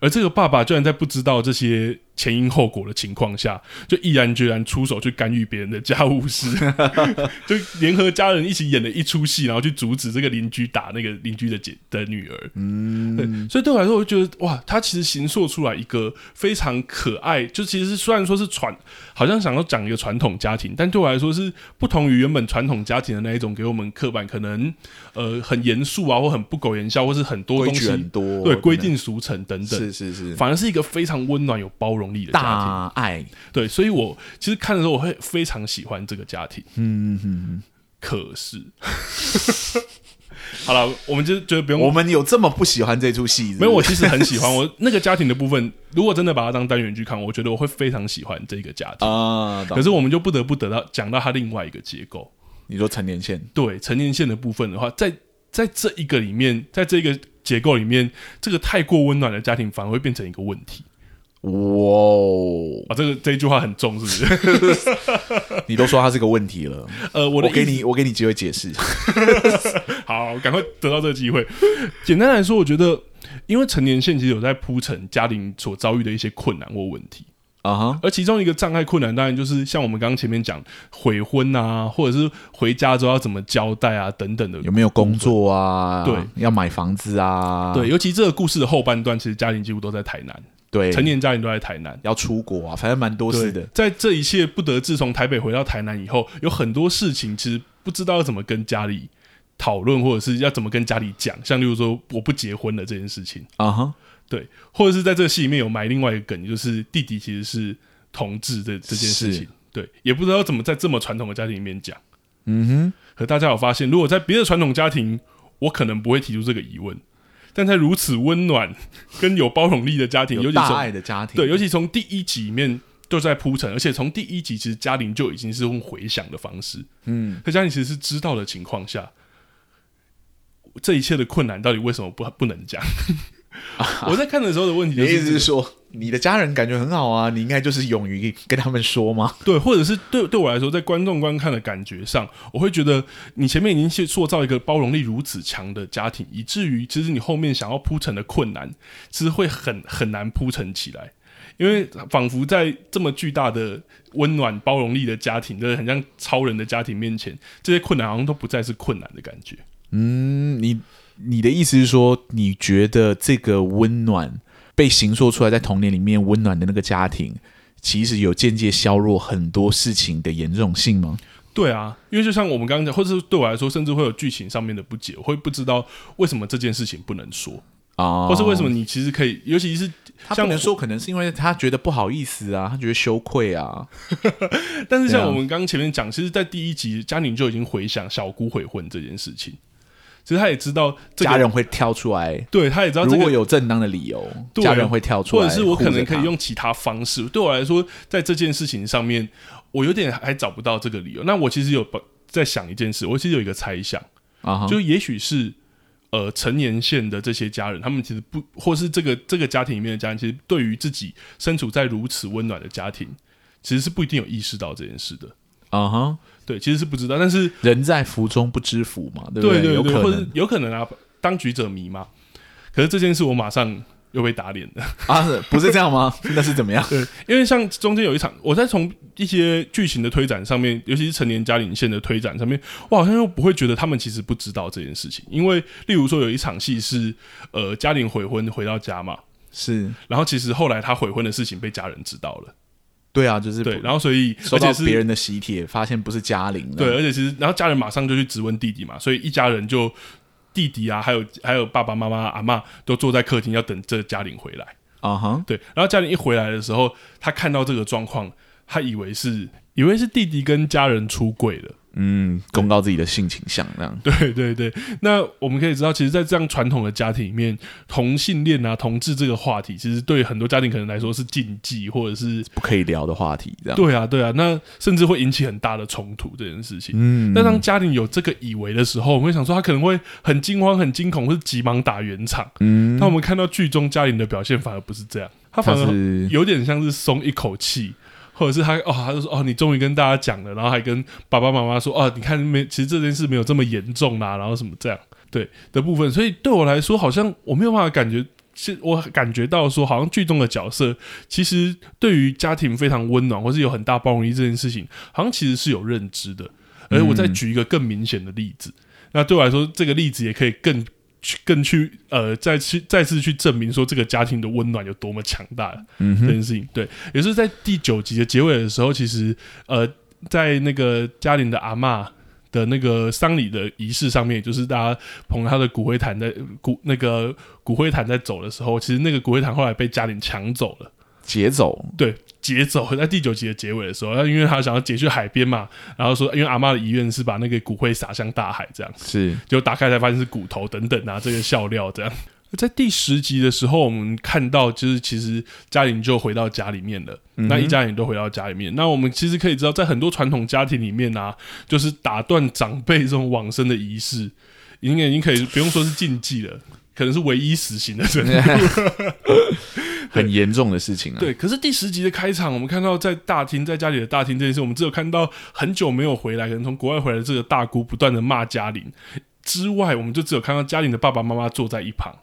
而这个爸爸居然在不知道这些。前因后果的情况下，就毅然决然出手去干预别人的家务事，就联合家人一起演了一出戏，然后去阻止这个邻居打那个邻居的姐的女儿。嗯，对，所以对我来说，我就觉得哇，他其实形塑出来一个非常可爱，就其实虽然说是传，好像想要讲一个传统家庭，但对我来说是不同于原本传统家庭的那一种，给我们刻板可能呃很严肃啊，或很不苟言笑，或是很多东西很多对规定俗成等等，是是是，反而是一个非常温暖有包容力的家庭，大爱。对，所以我其实看的时候，我会非常喜欢这个家庭。嗯哼，可是，好了，我们就觉得不用。我们有这么不喜欢这出戏？没有，我其实很喜欢。我 那个家庭的部分，如果真的把它当单元剧看，我觉得我会非常喜欢这个家庭啊。可是我们就不得不得到讲到它另外一个结构。你说成年线？对，成年线的部分的话，在在这一个里面，在这个结构里面，这个太过温暖的家庭反而会变成一个问题。哇哦！啊，这个这一句话很重，是不是？你都说它是个问题了，呃，我我给你，我给你机会解释。好，赶快得到这个机会。简单来说，我觉得，因为成年线其实有在铺陈家庭所遭遇的一些困难或问题啊哈。而其中一个障碍困难，当然就是像我们刚刚前面讲悔婚啊，或者是回家之后要怎么交代啊等等的，有没有工作啊？对，要买房子啊？对，尤其这个故事的后半段，其实家庭几乎都在台南。对，成年家庭都在台南，要出国啊，反正蛮多事的。在这一切不得志从台北回到台南以后，有很多事情其实不知道要怎么跟家里讨论，或者是要怎么跟家里讲。像例如说，我不结婚了这件事情啊哈，uh-huh. 对，或者是在这个戏里面有埋另外一个梗，就是弟弟其实是同志的这件事情，对，也不知道怎么在这么传统的家庭里面讲。嗯哼，可大家有发现，如果在别的传统家庭，我可能不会提出这个疑问。但在如此温暖跟有包容力的家庭，有大爱的家庭，对，尤其从第一集里面就在铺陈，而且从第一集其实嘉玲就已经是用回想的方式，嗯，可嘉玲其实是知道的情况下，这一切的困难到底为什么不不能讲？我在看的时候的问题就是，你意思是说，你的家人感觉很好啊，你应该就是勇于跟他们说吗？对，或者是对对我来说，在观众观看的感觉上，我会觉得你前面已经去塑造一个包容力如此强的家庭，以至于其实你后面想要铺陈的困难，其实会很很难铺陈起来，因为仿佛在这么巨大的温暖包容力的家庭，就是很像超人的家庭面前，这些困难好像都不再是困难的感觉。嗯，你。你的意思是说，你觉得这个温暖被形塑出来，在童年里面温暖的那个家庭，其实有间接削弱很多事情的严重性吗？对啊，因为就像我们刚刚讲，或者是对我来说，甚至会有剧情上面的不解，我会不知道为什么这件事情不能说啊，或是为什么你其实可以，尤其是他不能说，可能是因为他觉得不好意思啊，他觉得羞愧啊。但是像我们刚刚前面讲，其实，在第一集，嘉宁就已经回想小姑悔婚这件事情。其实他也知道，家人会跳出来。对，他也知道，如果有正当的理由，家人会跳出来，或者是我可能可以用其他方式。对我来说，在这件事情上面，我有点还找不到这个理由。那我其实有在想一件事，我其实有一个猜想啊，就也许是呃，成年线的这些家人，他们其实不，或是这个这个家庭里面的家人，其实对于自己身处在如此温暖的家庭，其实是不一定有意识到这件事的。啊哈。对，其实是不知道，但是人在福中不知福嘛，对不对？对对对，有可能，或者有可能啊，当局者迷嘛。可是这件事我马上又被打脸了 啊！不是这样吗？那是怎么样？对，因为像中间有一场，我在从一些剧情的推展上面，尤其是成年嘉玲线的推展上面，我好像又不会觉得他们其实不知道这件事情。因为例如说有一场戏是呃嘉玲悔婚回到家嘛，是，然后其实后来他悔婚的事情被家人知道了。对啊，就是对，然后所以收到别人的喜帖，发现不是嘉玲。对，而且其实然后家人马上就去质问弟弟嘛，所以一家人就弟弟啊，还有还有爸爸妈妈、阿嬷都坐在客厅要等这个嘉玲回来啊哈。Uh-huh. 对，然后嘉玲一回来的时候，他看到这个状况，他以为是以为是弟弟跟家人出柜了。嗯，公告自己的性倾向那样。对对对，那我们可以知道，其实，在这样传统的家庭里面，同性恋啊、同志这个话题，其实对很多家庭可能来说是禁忌，或者是不可以聊的话题。这样。对啊，对啊，那甚至会引起很大的冲突这件事情。嗯，那当家庭有这个以为的时候，我们会想说，他可能会很惊慌、很惊恐，或是急忙打圆场。嗯，那我们看到剧中家庭的表现，反而不是这样，他反而有点像是松一口气。或者是他哦，他就说哦，你终于跟大家讲了，然后还跟爸爸妈妈说哦，你看没，其实这件事没有这么严重啦，然后什么这样对的部分，所以对我来说，好像我没有办法感觉是我感觉到说，好像剧中的角色其实对于家庭非常温暖，或是有很大包容力这件事情，好像其实是有认知的。而我再举一个更明显的例子，嗯、那对我来说，这个例子也可以更去更去呃，再去再次去证明说这个家庭的温暖有多么强大。嗯，这件事情对，也是在第九集的结尾的时候，其实呃，在那个嘉玲的阿嬷。的那个丧礼的仪式上面，就是大家捧他的骨灰坛在骨那个骨灰坛在走的时候，其实那个骨灰坛后来被嘉玲抢走了，劫走。对，劫走。在第九集的结尾的时候，他因为他想要劫去海边嘛，然后说，因为阿妈的遗愿是把那个骨灰撒向大海，这样是，就打开才发现是骨头等等啊，这个笑料这样。在第十集的时候，我们看到就是其实嘉玲就回到家里面了，嗯、那一家人都回到家里面。那我们其实可以知道，在很多传统家庭里面啊，就是打断长辈这种往生的仪式，应该已经可以不用说是禁忌了，可能是唯一死刑的程度，很严重的事情啊。对，可是第十集的开场，我们看到在大厅，在家里的大厅这件事，我们只有看到很久没有回来，可能从国外回来的这个大姑不断的骂嘉玲之外，我们就只有看到嘉玲的爸爸妈妈坐在一旁。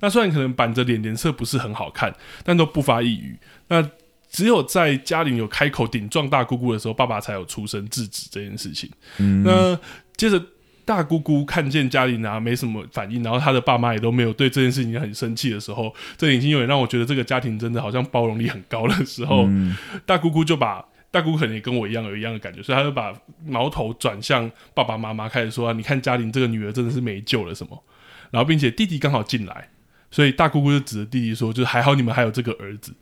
那虽然可能板着脸，脸色不是很好看，但都不发一语。那只有在嘉玲有开口顶撞大姑姑的时候，爸爸才有出声制止这件事情。嗯、那接着大姑姑看见嘉玲啊没什么反应，然后她的爸妈也都没有对这件事情很生气的时候，这已经有点让我觉得这个家庭真的好像包容力很高的时候，嗯、大姑姑就把大姑姑可能也跟我一样有一样的感觉，所以她就把矛头转向爸爸妈妈，开始说、啊：“你看嘉玲这个女儿真的是没救了什么？”然后并且弟弟刚好进来。所以大姑姑就指着弟弟说：“就是还好你们还有这个儿子。”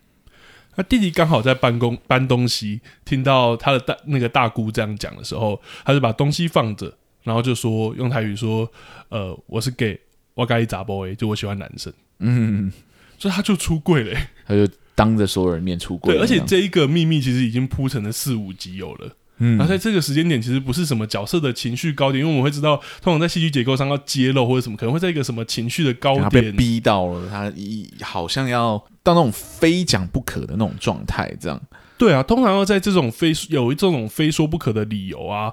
那弟弟刚好在搬工搬东西，听到他的大那个大姑这样讲的时候，他就把东西放着，然后就说用台语说：“呃，我是 gay，我该咋播诶，就我喜欢男生。”嗯，所以他就出柜嘞、欸，他就当着所有人面出柜。对，而且这一个秘密其实已经铺成了四五集有了。嗯，然后在这个时间点，其实不是什么角色的情绪高点，因为我们会知道，通常在戏剧结构上要揭露或者什么，可能会在一个什么情绪的高点，被逼到了，他一好像要到那种非讲不可的那种状态，这样。对啊，通常要在这种非有这种非说不可的理由啊，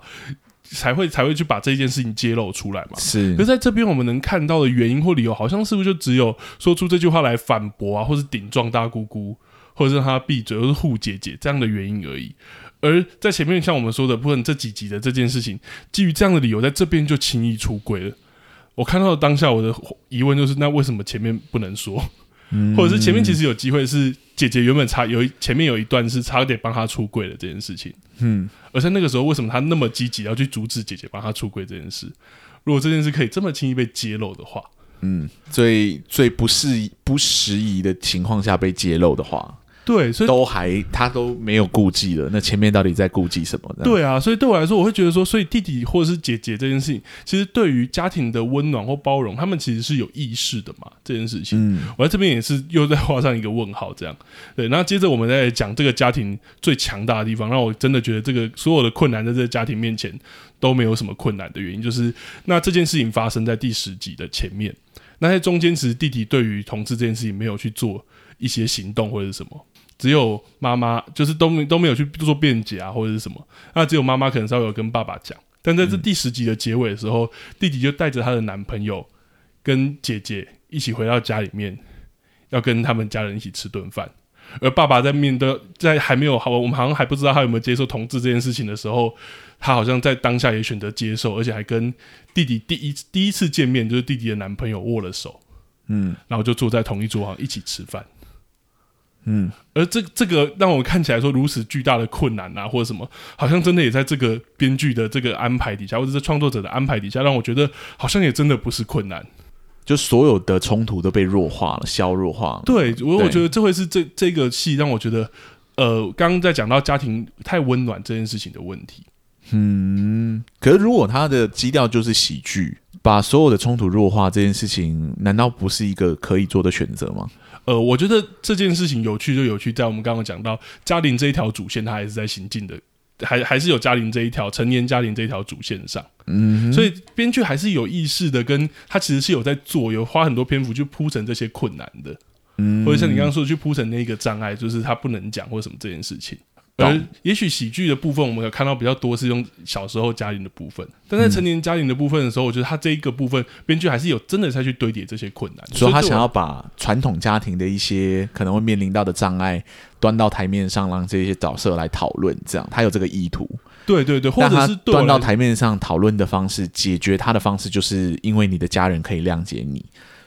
才会才会去把这件事情揭露出来嘛。是，可是在这边我们能看到的原因或理由，好像是不是就只有说出这句话来反驳啊，或是顶撞大姑姑，或者是让他闭嘴，或是护姐姐这样的原因而已。而在前面像我们说的，不论这几集的这件事情，基于这样的理由，在这边就轻易出柜了。我看到的当下，我的疑问就是：那为什么前面不能说？嗯、或者是前面其实有机会是姐姐原本差有一前面有一段是差点帮他出柜的这件事情。嗯，而且那个时候，为什么他那么积极要去阻止姐姐帮他出柜这件事？如果这件事可以这么轻易被揭露的话，嗯，最最不适宜不适宜的情况下被揭露的话。对，所以都还他都没有顾忌了。那前面到底在顾忌什么？对啊，所以对我来说，我会觉得说，所以弟弟或者是姐姐这件事情，其实对于家庭的温暖或包容，他们其实是有意识的嘛。这件事情，嗯，我在这边也是又再画上一个问号。这样，对。那接着我们再讲这个家庭最强大的地方，让我真的觉得这个所有的困难在这个家庭面前都没有什么困难的原因，就是那这件事情发生在第十集的前面。那在中间，其实弟弟对于同志这件事情没有去做一些行动或者是什么。只有妈妈，就是都没都没有去做辩解啊，或者是什么。那只有妈妈可能稍微有跟爸爸讲。但在这第十集的结尾的时候，弟弟就带着他的男朋友跟姐姐一起回到家里面，要跟他们家人一起吃顿饭。而爸爸在面对在还没有好，我们好像还不知道他有没有接受同志这件事情的时候，他好像在当下也选择接受，而且还跟弟弟第一第一次见面，就是弟弟的男朋友握了手，嗯，然后就坐在同一桌上一起吃饭。嗯，而这这个让我看起来说如此巨大的困难啊，或者什么，好像真的也在这个编剧的这个安排底下，或者是创作者的安排底下，让我觉得好像也真的不是困难，就所有的冲突都被弱化了，削弱化了。对，我我觉得这会是这这个戏让我觉得，呃，刚刚在讲到家庭太温暖这件事情的问题。嗯，可是如果他的基调就是喜剧，把所有的冲突弱化这件事情，难道不是一个可以做的选择吗？呃，我觉得这件事情有趣就有趣，在我们刚刚讲到嘉玲这一条主线，它还是在行进的，还还是有嘉玲这一条成年嘉玲这一条主线上。嗯，所以编剧还是有意识的，跟他其实是有在做，有花很多篇幅去铺陈这些困难的，嗯，或者像你刚刚说去铺陈那个障碍，就是他不能讲或者什么这件事情。而也许喜剧的部分，我们有看到比较多是用小时候家庭的部分，但在成年家庭的部分的时候，嗯、我觉得他这一个部分编剧还是有真的在去堆叠这些困难，所以他想要把传统家庭的一些可能会面临到的障碍端到台面上，让这些角色来讨论，这样他有这个意图。对对对，或者是端到台面上讨论的方式，解决他的方式，就是因为你的家人可以谅解你。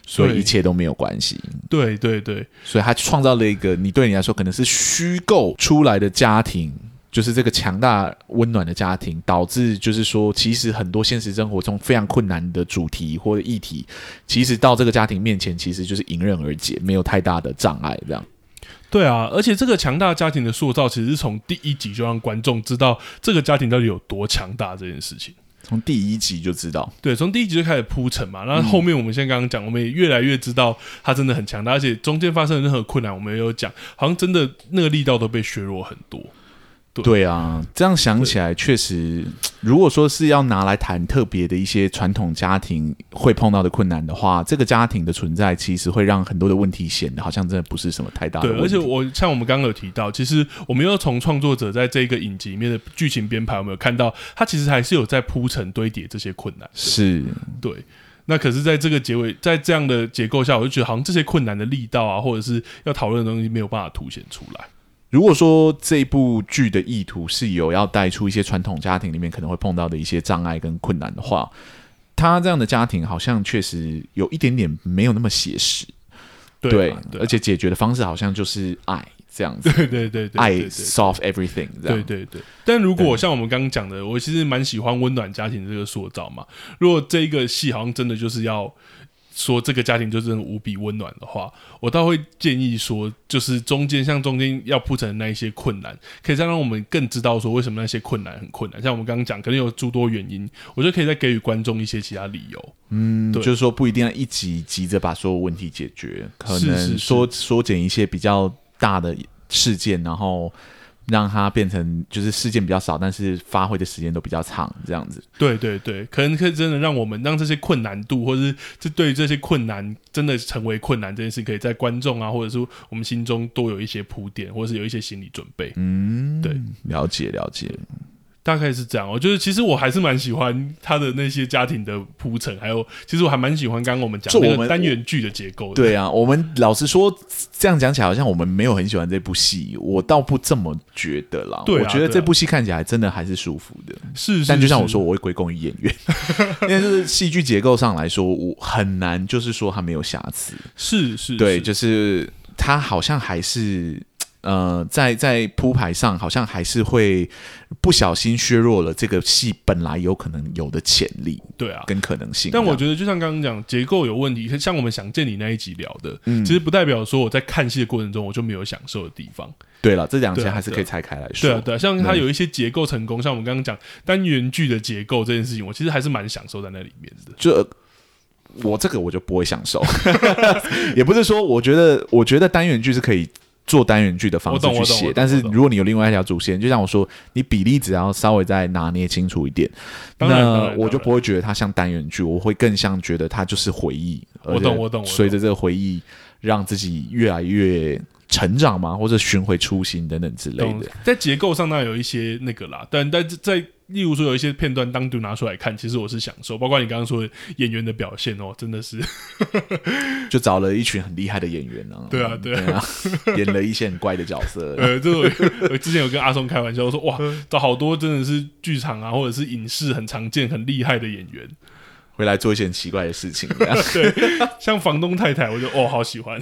所以一切都没有关系。对对对，所以他创造了一个你对你来说可能是虚构出来的家庭，就是这个强大温暖的家庭，导致就是说，其实很多现实生活中非常困难的主题或者议题，其实到这个家庭面前，其实就是迎刃而解，没有太大的障碍。这样。对啊，而且这个强大家庭的塑造，其实是从第一集就让观众知道这个家庭到底有多强大这件事情。从第一集就知道，对，从第一集就开始铺陈嘛。然后后面我们现在刚刚讲，我们也越来越知道他真的很强大，而且中间发生的任何困难，我们也有讲，好像真的那个力道都被削弱很多。对，对啊，这样想起来确实，如果说是要拿来谈特别的一些传统家庭会碰到的困难的话，这个家庭的存在其实会让很多的问题显得好像真的不是什么太大的问题。对，而且我像我们刚刚有提到，其实我们又从创作者在这个影集里面的剧情编排，我们有看到他其实还是有在铺陈堆叠这些困难。是，对。那可是在这个结尾，在这样的结构下，我就觉得好像这些困难的力道啊，或者是要讨论的东西，没有办法凸显出来。如果说这部剧的意图是有要带出一些传统家庭里面可能会碰到的一些障碍跟困难的话，他这样的家庭好像确实有一点点没有那么写实，对，对啊，对啊，而且解决的方式好像就是爱这样子，对对对对，爱 solve everything，这样，对对对。但如果像我们刚刚讲的，我其实蛮喜欢温暖家庭这个塑造嘛。如果这一个戏好像真的就是要。说这个家庭就真的无比温暖的话，我倒会建议说，就是中间像中间要铺陈的那一些困难，可以再让我们更知道说为什么那些困难很困难。像我们刚刚讲，可能有诸多原因，我觉得可以再给予观众一些其他理由。嗯，对就是说不一定要一集急着把所有问题解决，可能缩缩减一些比较大的事件，然后。让它变成就是事件比较少，但是发挥的时间都比较长，这样子。对对对，可能可以真的让我们让这些困难度，或者是这对于这些困难真的成为困难这件事，可以在观众啊，或者是我们心中多有一些铺垫，或者是有一些心理准备。嗯，对，了解了解。大概是这样，我觉得其实我还是蛮喜欢他的那些家庭的铺陈，还有其实我还蛮喜欢刚刚我们讲的那个单元剧的结构的。对啊，我们老实说，这样讲起来好像我们没有很喜欢这部戏，我倒不这么觉得啦。对啊，我觉得这部戏看起来真的还是舒服的。是，是，但就像我说，我会归功于演员，因为就是戏剧结构上来说，我很难就是说它没有瑕疵。是是，是，对，就是它好像还是。呃，在在铺排上，好像还是会不小心削弱了这个戏本来有可能有的潜力，对啊，跟可能性。但我觉得，就像刚刚讲结构有问题，像我们想见你那一集聊的，嗯，其实不代表说我在看戏的过程中我就没有享受的地方。对了，这两件还是可以拆开来说。对啊，对啊，像它有一些结构成功，像我们刚刚讲单元剧的结构这件事情，我其实还是蛮享受在那里面的。就我这个我就不会享受，也不是说我觉得，我觉得单元剧是可以。做单元剧的方式去写，但是如果你有另外一条主线，就像我说，你比例只要稍微再拿捏清楚一点，那我就不会觉得它像单元剧，我会更像觉得它就是回忆。我懂，我懂。随着这个回忆，让自己越来越成长嘛，或者寻回初心等等之类的。在结构上，那有一些那个啦，但但在。例如说，有一些片段单独拿出来看，其实我是享受。包括你刚刚说的演员的表现哦，真的是，就找了一群很厉害的演员啊。对啊，对啊，演了一些很怪的角色。呃，这我之前有跟阿松开玩笑说，哇，找好多真的是剧场啊，或者是影视很常见、很厉害的演员，回来做一些很奇怪的事情。对，像房东太太，我就哦，好喜欢。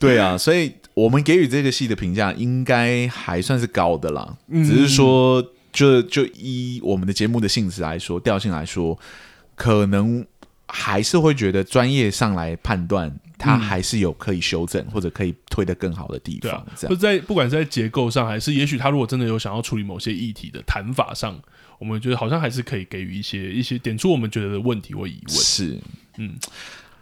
对啊，所以我们给予这个戏的评价应该还算是高的啦，只是说。就就依我们的节目的性质来说，调性来说，可能还是会觉得专业上来判断，它还是有可以修正或者可以推得更好的地方。就在不管是在结构上，还是也许他如果真的有想要处理某些议题的谈法上，我们觉得好像还是可以给予一些一些点出我们觉得的问题或疑问。是，嗯，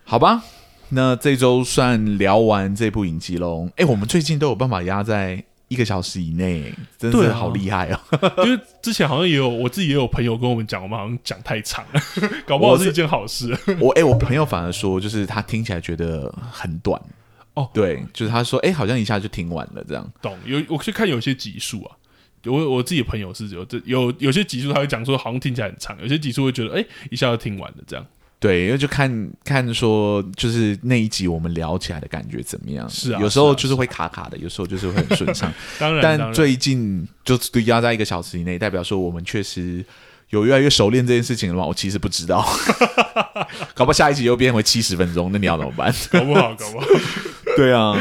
好吧，那这周算聊完这部影集喽。哎，我们最近都有办法压在。一个小时以内，真的是好厉害哦！因为之前好像也有我自己也有朋友跟我们讲，我们好像讲太长了，搞不好是一件好事。我哎、欸，我朋友反而说，就是他听起来觉得很短哦，对，就是他说，哎，好像一下就听完了这样。懂，有我去看有些集数啊，我我自己的朋友是有这有有些集数他会讲说好像听起来很长，有些集数会觉得哎一下就听完了这样。对，因为就看看说就是那一集我们聊起来的感觉怎么样？是啊，有时候就是会卡卡的，有时候就是会很顺畅。当然，但最近就压在一个小时以内，代表说我们确实有越来越熟练这件事情了吗？我其实不知道，搞不好下一集又变回七十分钟，那你要怎么办？搞不好，搞不好。对啊，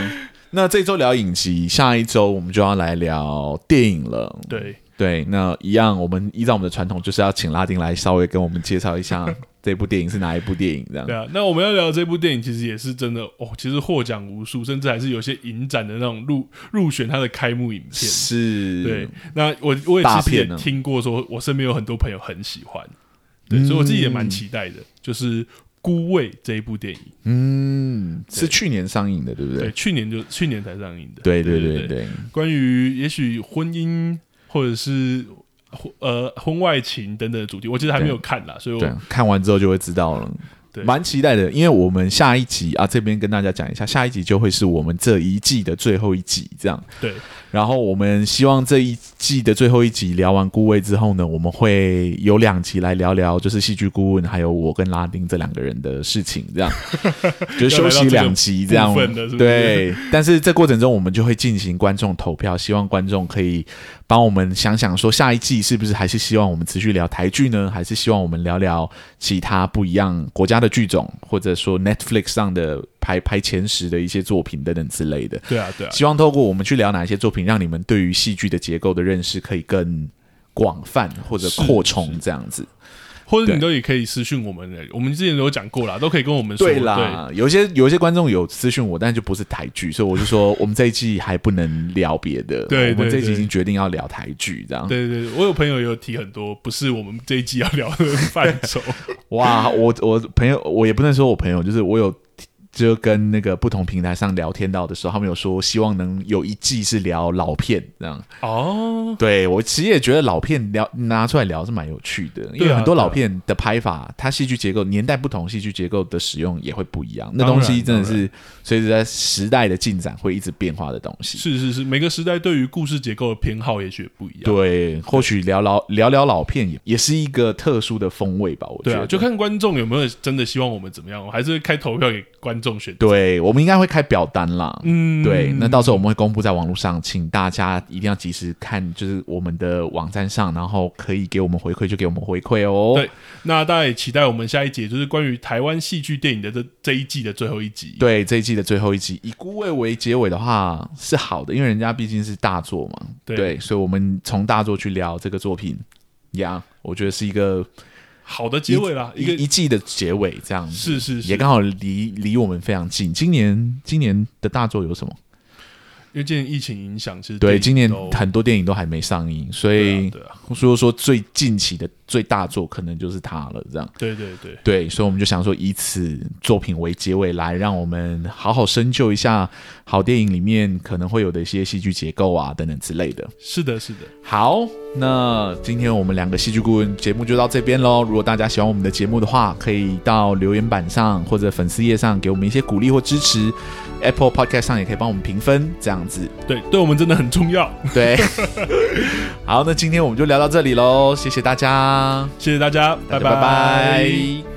那这周聊影集，下一周我们就要来聊电影了。对对，那一样，我们依照我们的传统，就是要请拉丁来稍微跟我们介绍一下。这部电影是哪一部电影？这样对啊，那我们要聊这部电影，其实也是真的哦，其实获奖无数，甚至还是有些影展的那种入入选它的开幕影片。是，对。那我我也其实也听过，说我身边有很多朋友很喜欢，对，嗯、所以我自己也蛮期待的。就是《孤味》这一部电影，嗯，是去年上映的，对不对？对，去年就去年才上映的。对对对对，对，对。关于也许婚姻或者是。呃，婚外情等等的主题，我其实还没有看啦，所以我看完之后就会知道了。对，蛮期待的，因为我们下一集啊，这边跟大家讲一下，下一集就会是我们这一季的最后一集，这样。对。然后我们希望这一季的最后一集聊完孤味之后呢，我们会有两集来聊聊，就是戏剧顾问还有我跟拉丁这两个人的事情，这样 就休息两集这样。是是对，但是这过程中我们就会进行观众投票，希望观众可以帮我们想想说，下一季是不是还是希望我们持续聊台剧呢？还是希望我们聊聊其他不一样国家的剧种，或者说 Netflix 上的？排排前十的一些作品等等之类的，对啊，对啊。希望透过我们去聊哪一些作品，让你们对于戏剧的结构的认识可以更广泛或者扩充这样子。或者你都也可以私讯我们，我们之前都有讲过啦，都可以跟我们说。对啦，有些有些观众有私讯我，但就不是台剧，所以我就说 我们这一季还不能聊别的。对，我们这一季已经决定要聊台剧，这样。对对对，我有朋友有提很多，不是我们这一季要聊的范畴。哇，我我朋友，我也不能说我朋友，就是我有。就跟那个不同平台上聊天到的时候，他们有说希望能有一季是聊老片这样。哦，对，我其实也觉得老片聊拿出来聊是蛮有趣的，因为很多老片的拍法，它戏剧结构年代不同，戏剧结构的使用也会不一样。那东西真的是随着在时代的进展会一直变化的东西。是是是，每个时代对于故事结构的偏好也许也不一样。对，或许聊老聊聊老片也也是一个特殊的风味吧。我觉得，就看观众有没有真的希望我们怎么样，我还是开投票给观众。对，我们应该会开表单啦。嗯，对，那到时候我们会公布在网络上，请大家一定要及时看，就是我们的网站上，然后可以给我们回馈，就给我们回馈哦。对，那大家也期待我们下一集，就是关于台湾戏剧电影的这这一季的最后一集。对，这一季的最后一集，以孤味为结尾的话是好的，因为人家毕竟是大作嘛。对，对，所以我们从大作去聊这个作品，呀，我觉得是一个。好的结尾啦，一个一季的结尾这样子，是是是，也刚好离离我们非常近。今年今年的大作有什么？因为今年疫情影响，其实对今年很多电影都还没上映，所以所以说最近期的。最大作可能就是他了，这样。对对对对，所以我们就想说，以此作品为结尾，来让我们好好深究一下好电影里面可能会有的一些戏剧结构啊等等之类的。是的，是的。好，那今天我们两个戏剧顾问节目就到这边喽。如果大家喜欢我们的节目的话，可以到留言板上或者粉丝页上给我们一些鼓励或支持。Apple Podcast 上也可以帮我们评分，这样子。对，对我们真的很重要。对。好，那今天我们就聊到这里喽，谢谢大家。谢谢大家，拜拜拜拜。